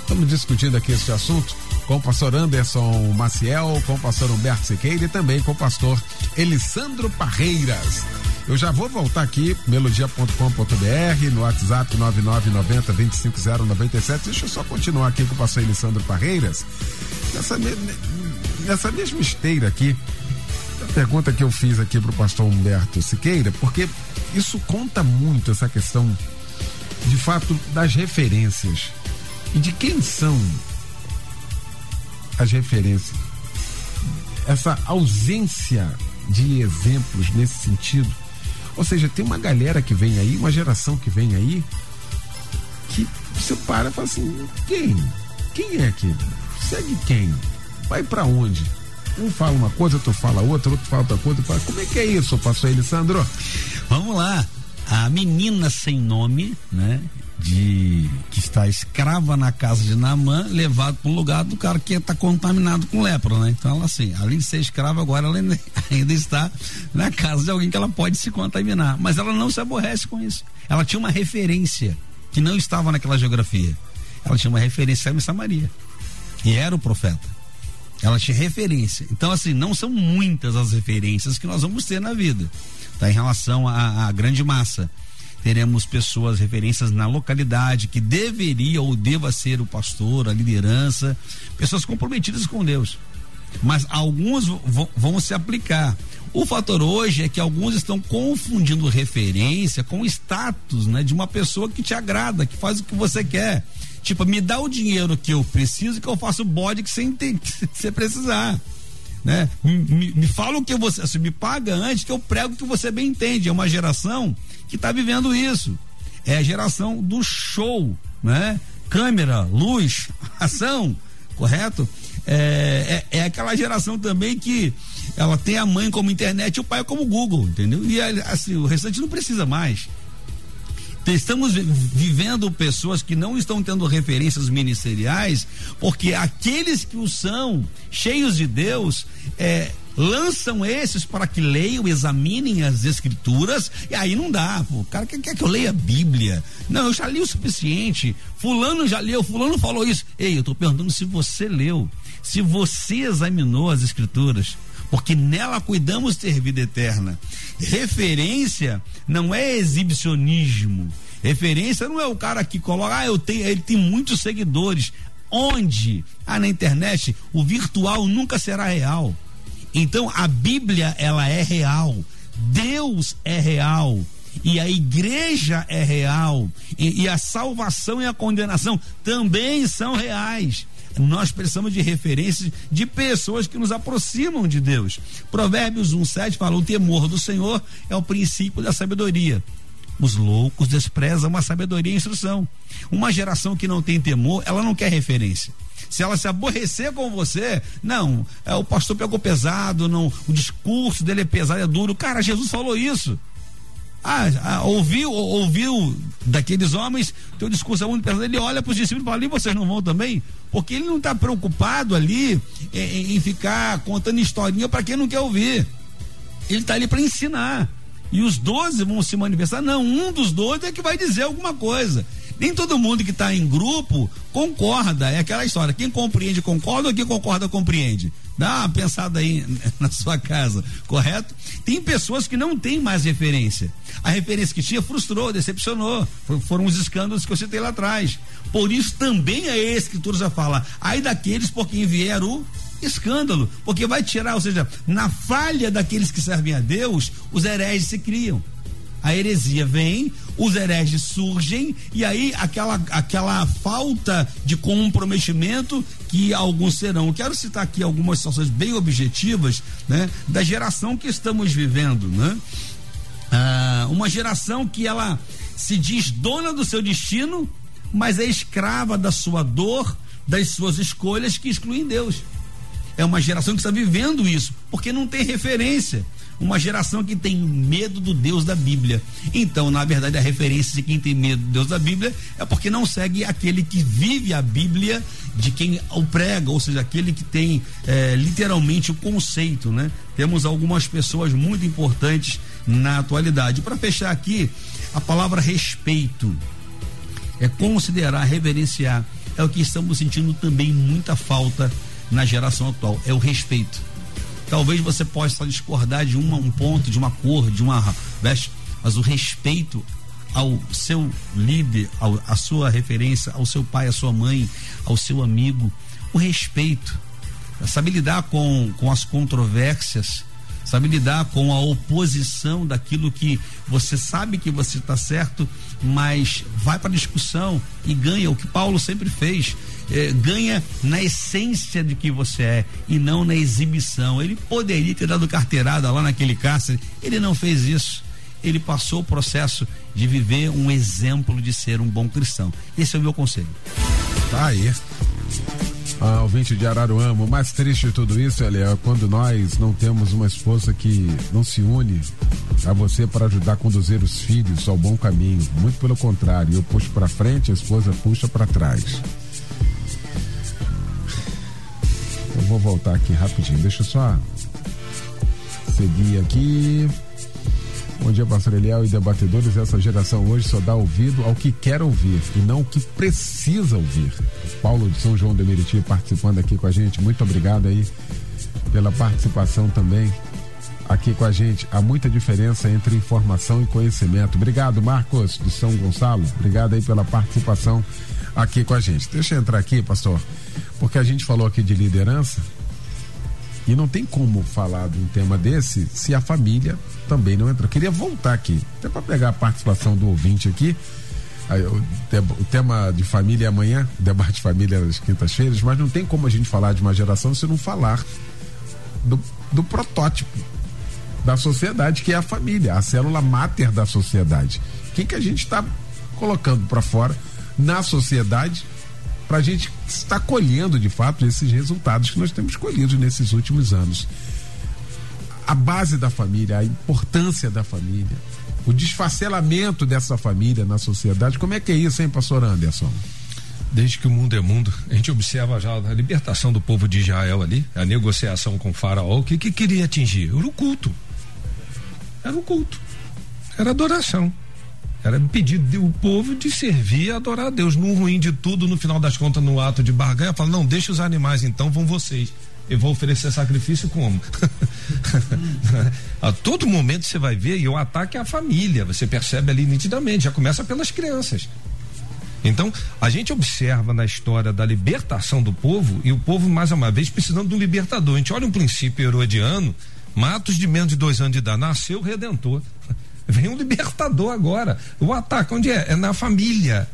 Estamos discutindo aqui este assunto com o pastor Anderson Maciel, com o pastor Humberto Siqueira e também com o pastor Elisandro Parreiras. Eu já vou voltar aqui, melodia.com.br, no WhatsApp 9990 25097. Deixa eu só continuar aqui com o pastor Elisandro Parreiras. Nessa, nessa mesma esteira aqui, a pergunta que eu fiz aqui para o pastor Humberto Siqueira, porque isso conta muito essa questão, de fato, das referências. E de quem são as referências? Essa ausência de exemplos nesse sentido ou seja, tem uma galera que vem aí, uma geração que vem aí, que você para e fala assim: quem? Quem é aquele? Segue quem? Vai para onde? Um fala uma coisa, outro fala outra, outro fala outra coisa. Fala, como é que é isso, pastor Elisandro? Vamos lá. A menina sem nome, né? de que está escrava na casa de Naamã, levado para o lugar do cara que está contaminado com lepra, né? Então ela assim, além de ser escrava, agora ela ainda está na casa de alguém que ela pode se contaminar, mas ela não se aborrece com isso. Ela tinha uma referência que não estava naquela geografia. Ela tinha uma referência a Samaria. E era o profeta. Ela tinha referência. Então assim, não são muitas as referências que nós vamos ter na vida, tá? Em relação à grande massa teremos pessoas, referências na localidade que deveria ou deva ser o pastor, a liderança, pessoas comprometidas com Deus. Mas alguns vão se aplicar. O fator hoje é que alguns estão confundindo referência com status, né, de uma pessoa que te agrada, que faz o que você quer. Tipo, me dá o dinheiro que eu preciso que eu faço o bode que você, precisar. Né? Me, me fala o que você, assim, me paga antes que eu prego que você bem entende. É uma geração que está vivendo isso. É a geração do show, né? Câmera, luz, ação, correto? É, é, é, aquela geração também que ela tem a mãe como internet e o pai como Google, entendeu? E assim, o restante não precisa mais. Estamos vivendo pessoas que não estão tendo referências ministeriais, porque aqueles que o são, cheios de Deus, é, lançam esses para que leiam, examinem as escrituras, e aí não dá, pô. O cara quer, quer que eu leia a Bíblia. Não, eu já li o suficiente. Fulano já leu, fulano falou isso. Ei, eu estou perguntando se você leu, se você examinou as escrituras, porque nela cuidamos ter vida eterna. Referência não é exibicionismo. Referência não é o cara que coloca, ah, eu tenho, ele tem muitos seguidores. Onde? Ah, na internet, o virtual nunca será real. Então a Bíblia ela é real, Deus é real e a igreja é real e, e a salvação e a condenação também são reais. Nós precisamos de referências de pessoas que nos aproximam de Deus. Provérbios 1,7 fala: o temor do Senhor é o princípio da sabedoria. Os loucos desprezam a sabedoria e a instrução. Uma geração que não tem temor, ela não quer referência. Se ela se aborrecer com você, não, é, o pastor pegou pesado, não, o discurso dele é pesado, é duro. Cara, Jesus falou isso. Ah, ah, ouviu, ouviu daqueles homens, teu discurso é muito pesado. Ele olha para os discípulos e fala: vocês não vão também? Porque ele não está preocupado ali em, em, ficar contando historinha para quem não quer ouvir. Ele está ali para ensinar. E os doze vão se manifestar. Não, um dos doze é que vai dizer alguma coisa. Nem todo mundo que está em grupo concorda. É aquela história. Quem compreende, concorda, ou quem concorda, compreende. Dá uma pensada aí na sua casa, correto? Tem pessoas que não têm mais referência. A referência que tinha frustrou, decepcionou. Foram os escândalos que eu citei lá atrás. Por isso também a escritura já fala: ai daqueles por quem vier o escândalo, porque vai tirar, ou seja, na falha daqueles que servem a Deus, os hereges se criam. A heresia vem, os hereges surgem e aí aquela, aquela falta de comprometimento que alguns serão. quero citar aqui algumas situações bem objetivas, né, da geração que estamos vivendo, né? Ah, uma geração que ela se diz dona do seu destino, mas é escrava da sua dor, das suas escolhas que excluem Deus. É uma geração que está vivendo isso, porque não tem referência. Uma geração que tem medo do Deus da Bíblia. Então, na verdade, a referência de quem tem medo do Deus da Bíblia é porque não segue aquele que vive a Bíblia de quem o prega, ou seja, aquele que tem é, literalmente o conceito, né? Temos algumas pessoas muito importantes na atualidade. Para fechar aqui, a palavra respeito é considerar, reverenciar, é o que estamos sentindo também muita falta na geração atual, é o respeito. Talvez você possa discordar de uma, um ponto, de uma cor, de uma veste, mas o respeito ao seu líder, ao, à sua referência, ao seu pai, à sua mãe, ao seu amigo, o respeito, saber lidar com, com as controvérsias, sabe lidar com a oposição daquilo que você sabe que você está certo, mas vai para discussão e ganha o que Paulo sempre fez. Eh, ganha na essência de que você é e não na exibição. Ele poderia ter dado carteirada lá naquele cárcere, ele não fez isso. Ele passou o processo de viver um exemplo de ser um bom cristão. Esse é o meu conselho. Tá aí ah, ouvinte de Araruama, o mais triste de tudo isso, é quando nós não temos uma esposa que não se une a você para ajudar a conduzir os filhos ao bom caminho. Muito pelo contrário, eu puxo para frente, a esposa puxa para trás. Vou voltar aqui rapidinho, deixa eu só seguir aqui. Bom dia, pastor Eliel e debatedores. Essa geração hoje só dá ouvido ao que quer ouvir e não o que precisa ouvir. Paulo de São João de Meriti participando aqui com a gente. Muito obrigado aí pela participação também aqui com a gente. Há muita diferença entre informação e conhecimento. Obrigado, Marcos do São Gonçalo. Obrigado aí pela participação aqui com a gente. Deixa eu entrar aqui, pastor, porque a gente falou aqui de liderança e não tem como falar de um tema desse se a família também não entrou. Queria voltar aqui, até para pegar a participação do ouvinte aqui. O tema de família é amanhã, debate de família é nas quintas-feiras, mas não tem como a gente falar de uma geração se não falar do, do protótipo da sociedade, que é a família, a célula máter da sociedade. Quem que a gente está colocando para fora na sociedade para a gente estar colhendo de fato esses resultados que nós temos colhido nesses últimos anos a base da família, a importância da família, o desfacelamento dessa família na sociedade. Como é que é isso, hein, pastor Anderson? Desde que o mundo é mundo, a gente observa já a libertação do povo de Israel ali, a negociação com o faraó, o que, que queria atingir? Era o culto. Era o culto. Era adoração. Era pedido do povo de servir e adorar a Deus. No ruim de tudo, no final das contas, no ato de barganha, fala: não, deixa os animais, então vão vocês eu vou oferecer sacrifício como? a todo momento você vai ver, e o ataque é a família, você percebe ali nitidamente, já começa pelas crianças. Então, a gente observa na história da libertação do povo, e o povo, mais uma vez, precisando de um libertador. A gente olha um princípio herodiano, matos de menos de dois anos de idade, nasceu o redentor. Vem um libertador agora. O ataque, onde é? É na família.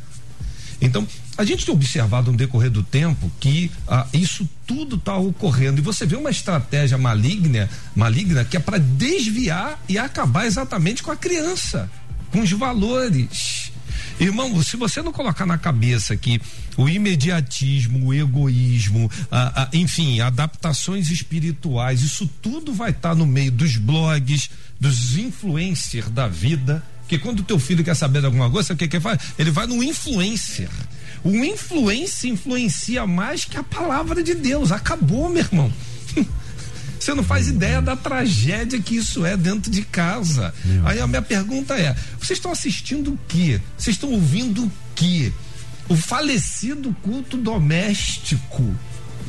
Então, a gente tem observado no decorrer do tempo que ah, isso tudo está ocorrendo e você vê uma estratégia maligna, maligna que é para desviar e acabar exatamente com a criança, com os valores. Irmão, se você não colocar na cabeça que o imediatismo, o egoísmo, enfim, adaptações espirituais, isso tudo vai estar tá no meio dos blogs, dos influencers da vida. Porque quando o teu filho quer saber de alguma coisa, o que que faz? Ele vai no influencer. O influência influencia mais que a palavra de Deus. Acabou, meu irmão. Você não faz ideia da tragédia que isso é dentro de casa. Aí a minha pergunta é: vocês estão assistindo o quê? Vocês estão ouvindo o quê? O falecido culto doméstico.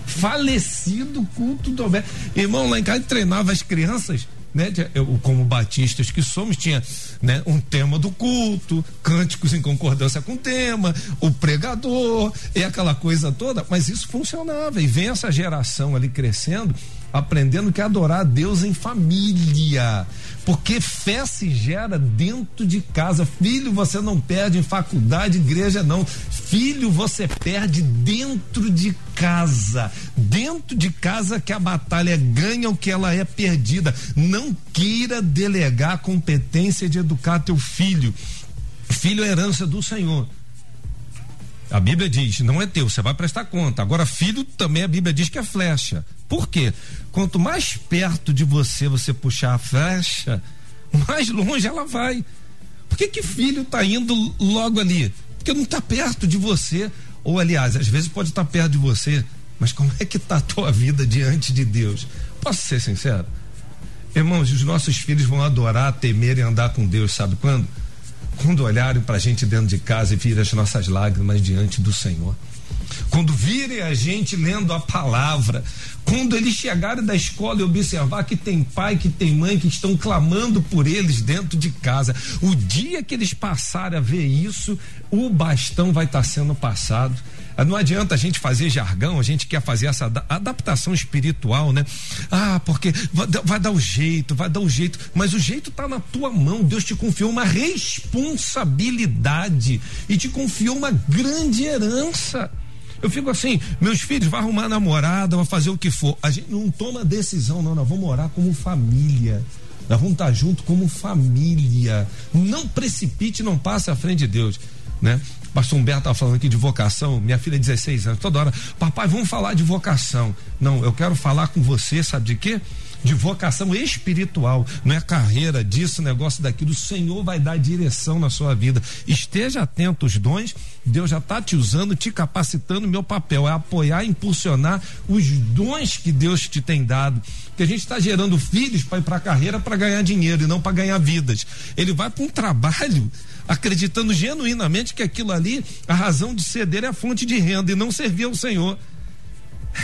Falecido culto doméstico. Irmão, lá em casa treinava as crianças né? Eu, como batistas que somos, tinha né, um tema do culto, cânticos em concordância com o tema, o pregador e aquela coisa toda, mas isso funcionava. E vem essa geração ali crescendo aprendendo que adorar a Deus em família. Porque fé se gera dentro de casa. Filho, você não perde em faculdade, igreja não. Filho, você perde dentro de casa. Dentro de casa que a batalha ganha o que ela é perdida. Não queira delegar a competência de educar teu filho. Filho é herança do Senhor. A Bíblia diz, não é teu, você vai prestar conta. Agora, filho também a Bíblia diz que é flecha. Por quê? Quanto mais perto de você você puxar a flecha, mais longe ela vai. Por que que filho está indo logo ali? Porque não está perto de você. Ou aliás, às vezes pode estar tá perto de você, mas como é que está a tua vida diante de Deus? Posso ser sincero? Irmãos, os nossos filhos vão adorar, temer e andar com Deus, sabe quando? Quando olharem para a gente dentro de casa e virem as nossas lágrimas diante do Senhor. Quando virem a gente lendo a palavra, quando eles chegarem da escola e observar que tem pai, que tem mãe que estão clamando por eles dentro de casa, o dia que eles passarem a ver isso, o bastão vai estar sendo passado. Ah, não adianta a gente fazer jargão, a gente quer fazer essa adaptação espiritual, né? Ah, porque vai, dar o jeito, vai dar o jeito, mas o jeito está na tua mão. Deus te confiou uma responsabilidade e te confiou uma grande herança. Eu fico assim, meus filhos vão arrumar namorada, vão fazer o que for. A gente não toma decisão, não, nós vamos morar como família. Nós vamos estar junto como família. Não precipite, não passe à frente de Deus, né? Pastor Humberto estava falando aqui de vocação, minha filha é 16 anos, toda hora, papai, vamos falar de vocação. Não, eu quero falar com você, sabe de quê? De vocação espiritual, não é carreira disso, negócio daquilo. O Senhor vai dar direção na sua vida. Esteja atento aos dons, Deus já está te usando, te capacitando. Meu papel é apoiar, impulsionar os dons que Deus te tem dado. Que a gente está gerando filhos para ir para a carreira para ganhar dinheiro e não para ganhar vidas. Ele vai para um trabalho acreditando genuinamente que aquilo ali, a razão de dele é a fonte de renda e não servir ao Senhor.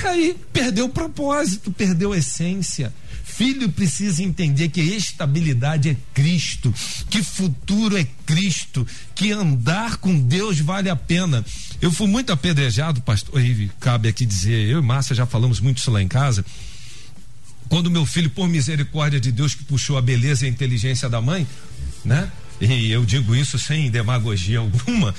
Aí perdeu o propósito, perdeu a essência. Filho precisa entender que estabilidade é Cristo, que futuro é Cristo, que andar com Deus vale a pena. Eu fui muito apedrejado, pastor, e cabe aqui dizer, eu e Márcia já falamos muito isso lá em casa. Quando meu filho, por misericórdia de Deus, que puxou a beleza e a inteligência da mãe, né? E eu digo isso sem demagogia alguma.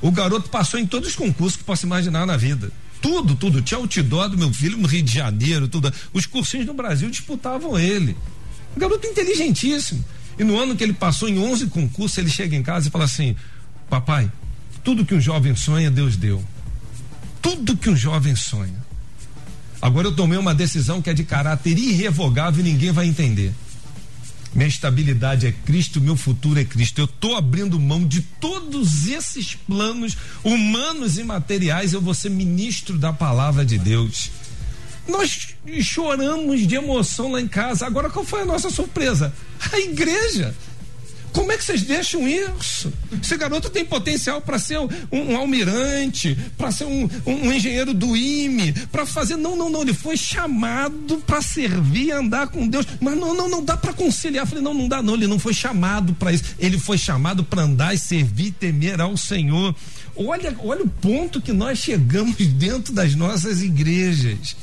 O garoto passou em todos os concursos que possa imaginar na vida. Tudo, tudo. Tinha outdoor do meu filho no Rio de Janeiro, tudo. Os cursinhos no Brasil disputavam ele. Um garoto inteligentíssimo. E no ano que ele passou em 11 concursos, ele chega em casa e fala assim: Papai, tudo que um jovem sonha, Deus deu. Tudo que um jovem sonha. Agora eu tomei uma decisão que é de caráter irrevogável e ninguém vai entender. Minha estabilidade é Cristo, meu futuro é Cristo. Eu estou abrindo mão de todos esses planos humanos e materiais. Eu vou ser ministro da palavra de Deus. Nós choramos de emoção lá em casa. Agora, qual foi a nossa surpresa? A igreja. Como é que vocês deixam isso? Esse garoto tem potencial para ser um, um almirante, para ser um, um, engenheiro do IME, para fazer. Não, não, não. Ele foi chamado para servir andar com Deus. Mas não, não, não dá para conciliar. Falei, não, não dá, não. Ele não foi chamado para isso. Ele foi chamado para andar e servir temer ao Senhor. Olha, olha o ponto que nós chegamos dentro das nossas igrejas.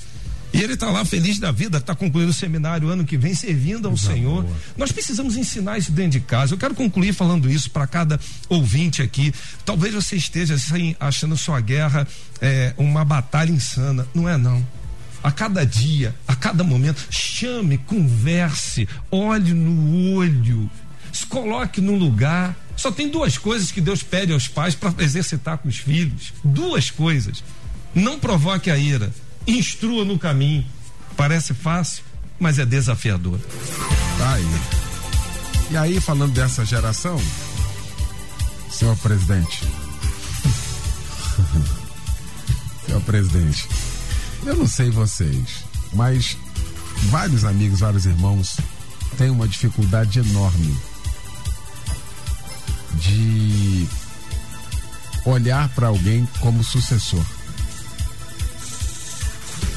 E ele está lá feliz da vida, está concluindo o seminário ano que vem, servindo ao Exato. Senhor. Nós precisamos ensinar isso dentro de casa. Eu quero concluir falando isso para cada ouvinte aqui. Talvez você esteja assim, achando sua guerra é, uma batalha insana. Não é, não. A cada dia, a cada momento, chame, converse, olhe no olho, se coloque no lugar. Só tem duas coisas que Deus pede aos pais para exercitar com os filhos. Duas coisas. Não provoque a ira instrua no caminho. Parece fácil, mas é desafiador. Tá aí. E aí, falando dessa geração, senhor presidente. senhor presidente, eu não sei vocês, mas vários amigos, vários irmãos têm uma dificuldade enorme de olhar para alguém como sucessor.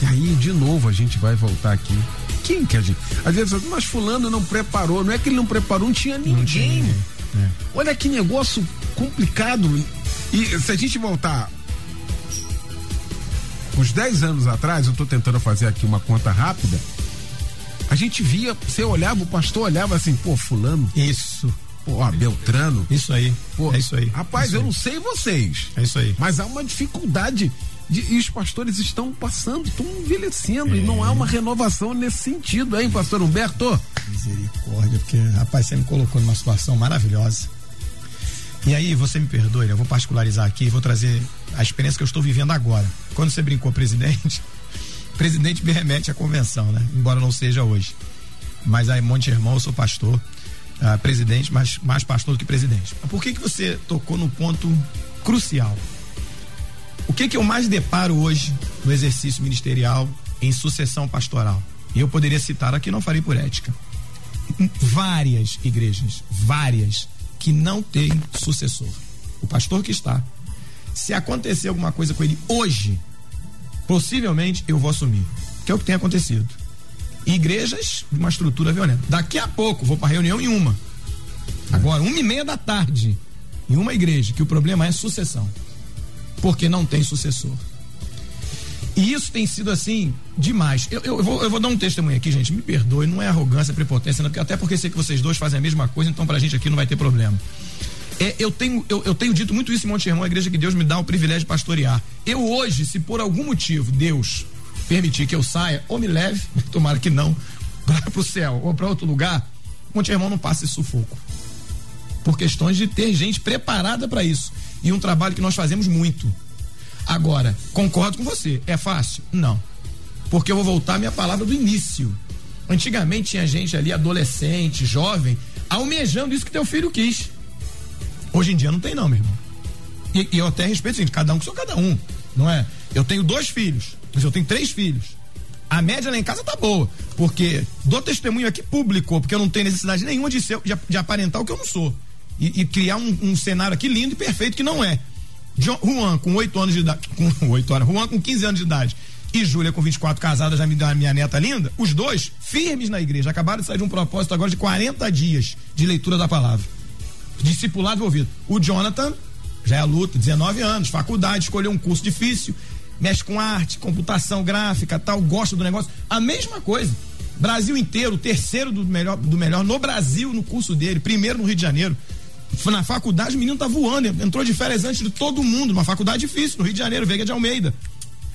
E aí, de novo, a gente vai voltar aqui. quem que a gente. Às vezes, mas fulano não preparou. Não é que ele não preparou, não tinha ninguém. Não tinha ninguém. É. Olha que negócio complicado. E se a gente voltar uns 10 anos atrás, eu estou tentando fazer aqui uma conta rápida. A gente via, você olhava, o pastor olhava assim, pô, fulano. Isso. Pô, ó, Beltrano. Isso aí. Pô, é isso aí. Rapaz, isso eu aí. não sei vocês. É isso aí. Mas há uma dificuldade. De, e os pastores estão passando, estão envelhecendo, é. e não há uma renovação nesse sentido, hein, pastor Humberto? Misericórdia, porque, rapaz, você me colocou numa situação maravilhosa. E aí, você me perdoe, eu vou particularizar aqui, vou trazer a experiência que eu estou vivendo agora. Quando você brincou presidente, presidente me remete à convenção, né? Embora não seja hoje. Mas aí, Monte Irmão, eu sou pastor, uh, presidente, mas mais pastor do que presidente. Por que que você tocou no ponto crucial? O que que eu mais deparo hoje no exercício ministerial em sucessão pastoral? E eu poderia citar aqui, não farei por ética. Várias igrejas, várias, que não tem sucessor. O pastor que está. Se acontecer alguma coisa com ele hoje, possivelmente eu vou assumir. Que é o que tem acontecido. Igrejas de uma estrutura violenta. Daqui a pouco vou para reunião em uma. Agora, uma e meia da tarde, em uma igreja, que o problema é sucessão. Porque não tem sucessor. E isso tem sido assim demais. Eu, eu, eu, vou, eu vou dar um testemunho aqui, gente. Me perdoe, não é arrogância, prepotência, não, até porque sei que vocês dois fazem a mesma coisa, então pra gente aqui não vai ter problema. É, eu, tenho, eu, eu, tenho dito muito isso em Monte Irmão, a igreja que Deus me dá o privilégio de pastorear. Eu hoje, se por algum motivo Deus permitir que eu saia, ou me leve, tomara que não, para o céu ou para outro lugar, Monte Irmão não passa esse sufoco. Por questões de ter gente preparada para isso. E um trabalho que nós fazemos muito. Agora, concordo com você, é fácil? Não. Porque eu vou voltar à minha palavra do início. Antigamente tinha gente ali, adolescente, jovem, almejando isso que teu filho quis. Hoje em dia não tem, não, meu irmão. E, e eu até respeito assim, cada um que sou cada um, não é? Eu tenho dois filhos, mas eu tenho três filhos. A média lá em casa tá boa, porque dou testemunho aqui público, porque eu não tenho necessidade nenhuma de, ser, de, de aparentar o que eu não sou. E, e criar um, um, cenário aqui lindo e perfeito que não é. John, Juan, com 8 anos de idade. Com 8 anos. Juan com 15 anos de idade. E Júlia, com 24, casada, já me deu a minha neta linda. Os dois firmes na igreja. Acabaram de sair de um propósito agora de 40 dias de leitura da palavra. Discipulado envolvido. O Jonathan, já é luta, 19 anos, faculdade, escolheu um curso difícil, mexe com arte, computação gráfica, tal, gosta do negócio. A mesma coisa. Brasil inteiro, terceiro do melhor, do melhor no Brasil no curso dele, primeiro no Rio de Janeiro. Na faculdade, o menino tá voando, entrou de férias antes de todo mundo, uma faculdade difícil, no Rio de Janeiro, Veiga de Almeida.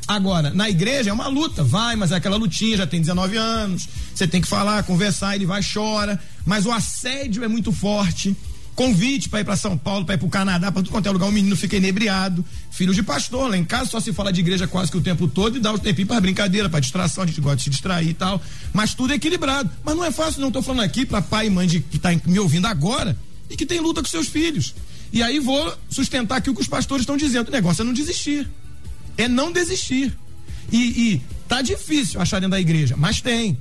Agora, na igreja é uma luta, vai, mas é aquela lutinha, já tem 19 anos, você tem que falar, conversar, ele vai, chora, mas o assédio é muito forte. Convite para ir para São Paulo, para ir para o Canadá, para tudo quanto é lugar, o menino fica inebriado. Filho de pastor, lá em casa só se fala de igreja quase que o tempo todo e dá o tempinho para brincadeira, para distração, a gente gosta de se distrair e tal. Mas tudo é equilibrado. Mas não é fácil, não. Estou falando aqui para pai e mãe de, que está me ouvindo agora e que tem luta com seus filhos. E aí vou sustentar aqui o que os pastores estão dizendo. O negócio é não desistir. É não desistir. E, e tá difícil achar dentro da igreja, mas tem.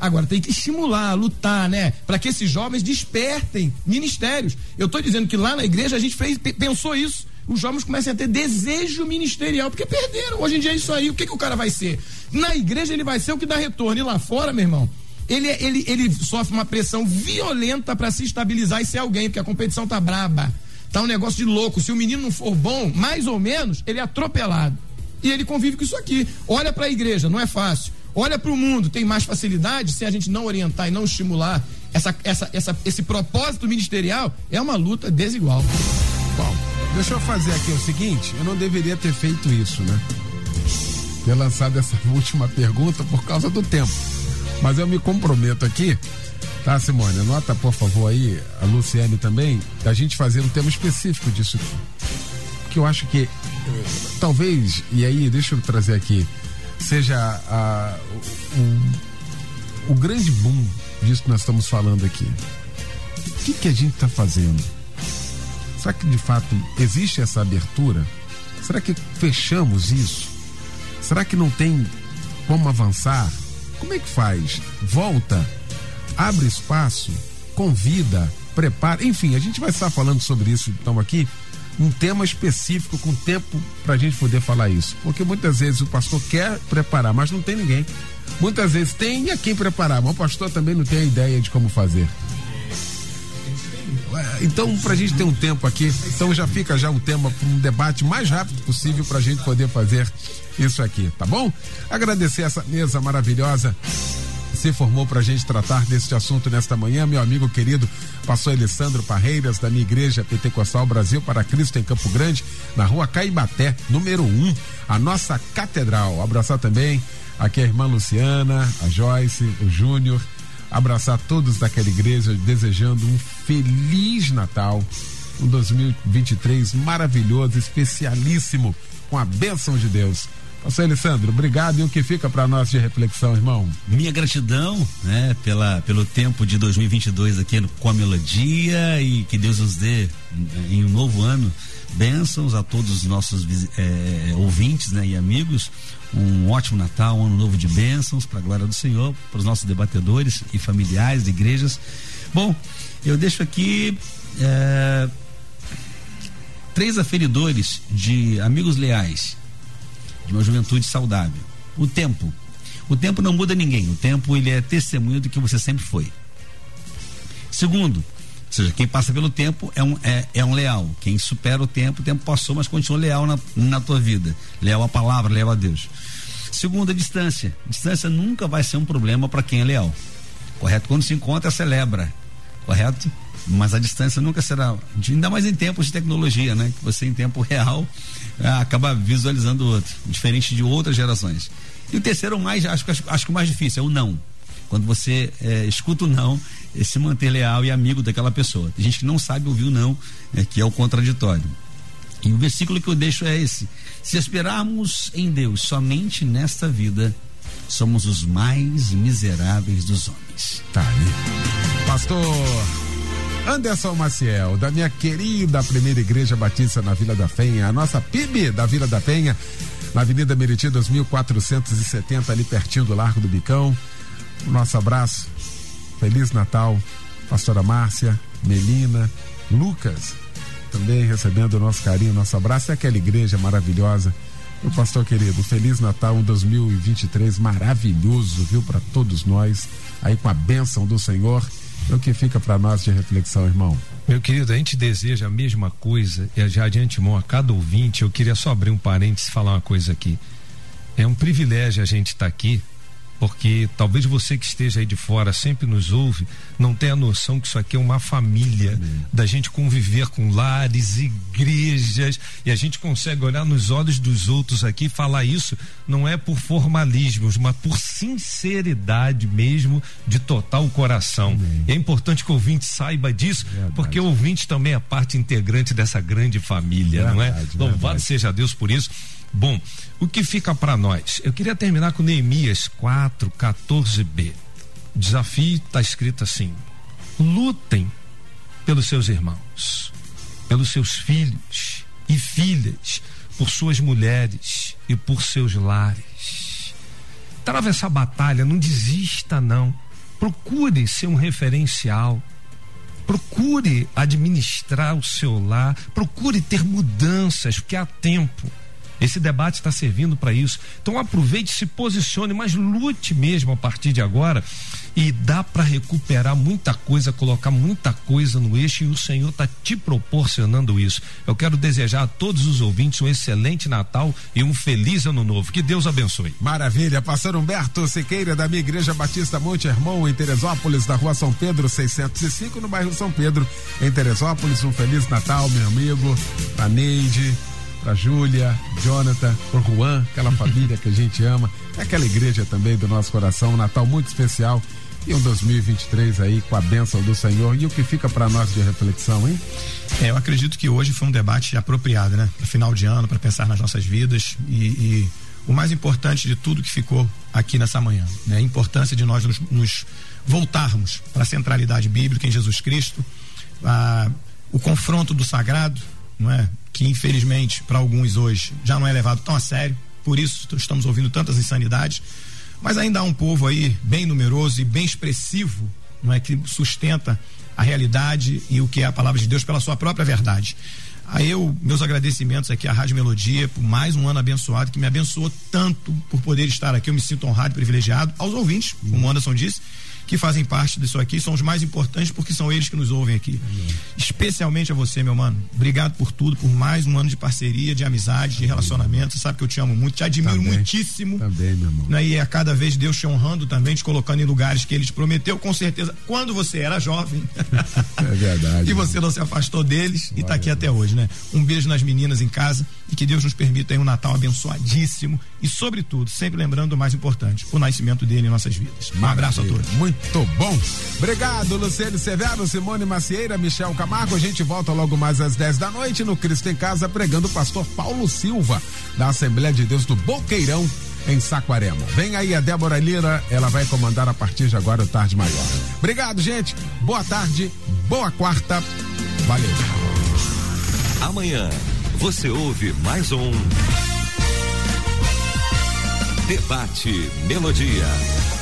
Agora tem que estimular, lutar, né? Para que esses jovens despertem ministérios. Eu estou dizendo que lá na igreja a gente fez, pensou isso. Os jovens começam a ter desejo ministerial, porque perderam. Hoje em dia é isso aí. O que, que o cara vai ser? Na igreja ele vai ser o que dá retorno. E lá fora, meu irmão, ele, ele, ele sofre uma pressão violenta para se estabilizar e ser alguém, porque a competição tá braba. Tá um negócio de louco. Se o menino não for bom, mais ou menos, ele é atropelado. E ele convive com isso aqui. Olha para a igreja, não é fácil. Olha para o mundo, tem mais facilidade se a gente não orientar e não estimular essa, essa, essa, esse propósito ministerial, é uma luta desigual. Bom, deixa eu fazer aqui o seguinte: eu não deveria ter feito isso, né? Ter lançado essa última pergunta por causa do tempo. Mas eu me comprometo aqui, tá, Simone? Anota, por favor, aí, a Luciane também, da gente fazer um tema específico disso. Que eu acho que, talvez, e aí, deixa eu trazer aqui seja a, o, o, grande boom disso que nós estamos falando aqui. O que, que a gente está fazendo? Será que de fato existe essa abertura? Será que fechamos isso? Será que não tem como avançar? Como é que faz? Volta, abre espaço, convida, prepara. Enfim, a gente vai estar falando sobre isso então aqui um tema específico com tempo para a gente poder falar isso. Porque muitas vezes o pastor quer preparar, mas não tem ninguém. Muitas vezes tem a quem preparar, mas o pastor também não tem a ideia de como fazer. É, então, para a gente ter um tempo aqui, então já fica já um tema para um debate mais rápido possível para a gente poder fazer isso aqui, tá bom? Agradecer essa mesa maravilhosa se formou para a gente tratar deste assunto nesta manhã, meu amigo querido, pastor Alessandro Parreiras, da minha igreja Pentecostal Brasil para Cristo em Campo Grande, na rua Caibaté, número 1, um, a nossa catedral. Abraçar também aqui a irmã Luciana, a Joyce, o Júnior, abraçar todos daquela igreja, desejando um feliz Natal, um 2023 maravilhoso, especialíssimo, com a bênção de Deus. Pastor Alessandro, obrigado e o que fica para nós de reflexão, irmão? Minha gratidão, né, pela, pelo tempo de 2022 aqui com a melodia e que Deus nos dê eh, em um novo ano bênçãos a todos os nossos é, ouvintes né, e amigos. Um ótimo Natal, um ano novo de bênçãos, para a glória do Senhor, para os nossos debatedores e familiares de igrejas. Bom, eu deixo aqui é, três aferidores de amigos leais de uma juventude saudável. O tempo. O tempo não muda ninguém. O tempo ele é testemunho do que você sempre foi. Segundo, ou seja, quem passa pelo tempo é um, é, é um leal. Quem supera o tempo, o tempo passou, mas continua leal na, na tua vida. Leal à palavra, leal a Deus. Segundo, a distância. Distância nunca vai ser um problema para quem é leal. Correto? Quando se encontra, celebra. Correto? Mas a distância nunca será. Ainda mais em tempos de tecnologia, né? Que você em tempo real acaba visualizando o outro, diferente de outras gerações. E o terceiro, mais, acho, acho que o mais difícil, é o não. Quando você é, escuta o não, é se manter leal e amigo daquela pessoa. Tem gente que não sabe ouvir o não, é, que é o contraditório. E o versículo que eu deixo é esse: Se esperarmos em Deus somente nesta vida, somos os mais miseráveis dos homens. Tá aí. Pastor Anderson Maciel, da minha querida primeira igreja batista na Vila da Penha, a nossa PIB da Vila da Penha, na Avenida Meriti 2470, ali pertinho do Largo do Bicão. O nosso abraço, Feliz Natal, Pastora Márcia, Melina, Lucas, também recebendo o nosso carinho, nosso abraço, é aquela igreja maravilhosa. Meu pastor querido, Feliz Natal, um 2023 maravilhoso, viu, para todos nós, aí com a bênção do Senhor o que fica para nós de reflexão, irmão? Meu querido, a gente deseja a mesma coisa, e já de antemão a cada ouvinte, eu queria só abrir um parênteses e falar uma coisa aqui. É um privilégio a gente estar tá aqui porque talvez você que esteja aí de fora sempre nos ouve, não tenha noção que isso aqui é uma família, da gente conviver com lares, igrejas, e a gente consegue olhar nos olhos dos outros aqui e falar isso não é por formalismos, mas por sinceridade mesmo, de total coração. É importante que o ouvinte saiba disso, verdade. porque o ouvinte também é parte integrante dessa grande família, verdade, não é? Louvado verdade. seja Deus por isso. Bom, o que fica para nós? Eu queria terminar com Neemias 4, 14b. O desafio está escrito assim: lutem pelos seus irmãos, pelos seus filhos e filhas, por suas mulheres e por seus lares. Trava essa batalha, não desista, não. Procure ser um referencial. Procure administrar o seu lar. Procure ter mudanças, porque há tempo. Esse debate está servindo para isso. Então aproveite, se posicione, mas lute mesmo a partir de agora. E dá para recuperar muita coisa, colocar muita coisa no eixo e o Senhor está te proporcionando isso. Eu quero desejar a todos os ouvintes um excelente Natal e um feliz ano novo. Que Deus abençoe. Maravilha. Pastor Humberto Siqueira, da minha Igreja Batista Monte Hermão, em Teresópolis, da rua São Pedro 605, no bairro São Pedro, em Teresópolis. Um feliz Natal, meu amigo, a Neide para Júlia, Jonathan, por Juan, aquela família que a gente ama, aquela igreja também do nosso coração, um Natal muito especial e um 2023 aí com a bênção do Senhor e o que fica para nós de reflexão, hein? É, eu acredito que hoje foi um debate apropriado, né? Para final de ano, para pensar nas nossas vidas e, e, o mais importante de tudo que ficou aqui nessa manhã, né? A importância de nós nos, nos voltarmos para a centralidade bíblica em Jesus Cristo, a, o confronto do sagrado, não é? que infelizmente para alguns hoje já não é levado tão a sério, por isso estamos ouvindo tantas insanidades, mas ainda há um povo aí bem numeroso e bem expressivo, não é que sustenta a realidade e o que é a palavra de Deus pela sua própria verdade. A eu, meus agradecimentos aqui à Rádio Melodia por mais um ano abençoado, que me abençoou tanto por poder estar aqui. Eu me sinto honrado e privilegiado. Aos ouvintes, como o Anderson disse, que fazem parte disso aqui são os mais importantes porque são eles que nos ouvem aqui. Especialmente a você, meu mano. Obrigado por tudo, por mais um ano de parceria, de amizade, de relacionamento. Você sabe que eu te amo muito, te admiro também, muitíssimo. Também, meu irmão. Né? E a cada vez Deus te honrando também, te colocando em lugares que ele te prometeu, com certeza, quando você era jovem. É verdade. e você não se afastou deles e está aqui até hoje, né? Um beijo nas meninas em casa e que Deus nos permita aí um Natal abençoadíssimo e, sobretudo, sempre lembrando o mais importante, o nascimento dele em nossas vidas. Um abraço a todos. Muito bom. Obrigado, Luciano Severo, Simone Macieira, Michel Camargo. A gente volta logo mais às 10 da noite no Cristo em Casa, pregando o pastor Paulo Silva, da Assembleia de Deus do Boqueirão, em Saquarema. Vem aí a Débora Lira, ela vai comandar a partir de agora o Tarde Maior. Obrigado, gente. Boa tarde, boa quarta. Valeu. Amanhã você ouve mais um Debate Melodia.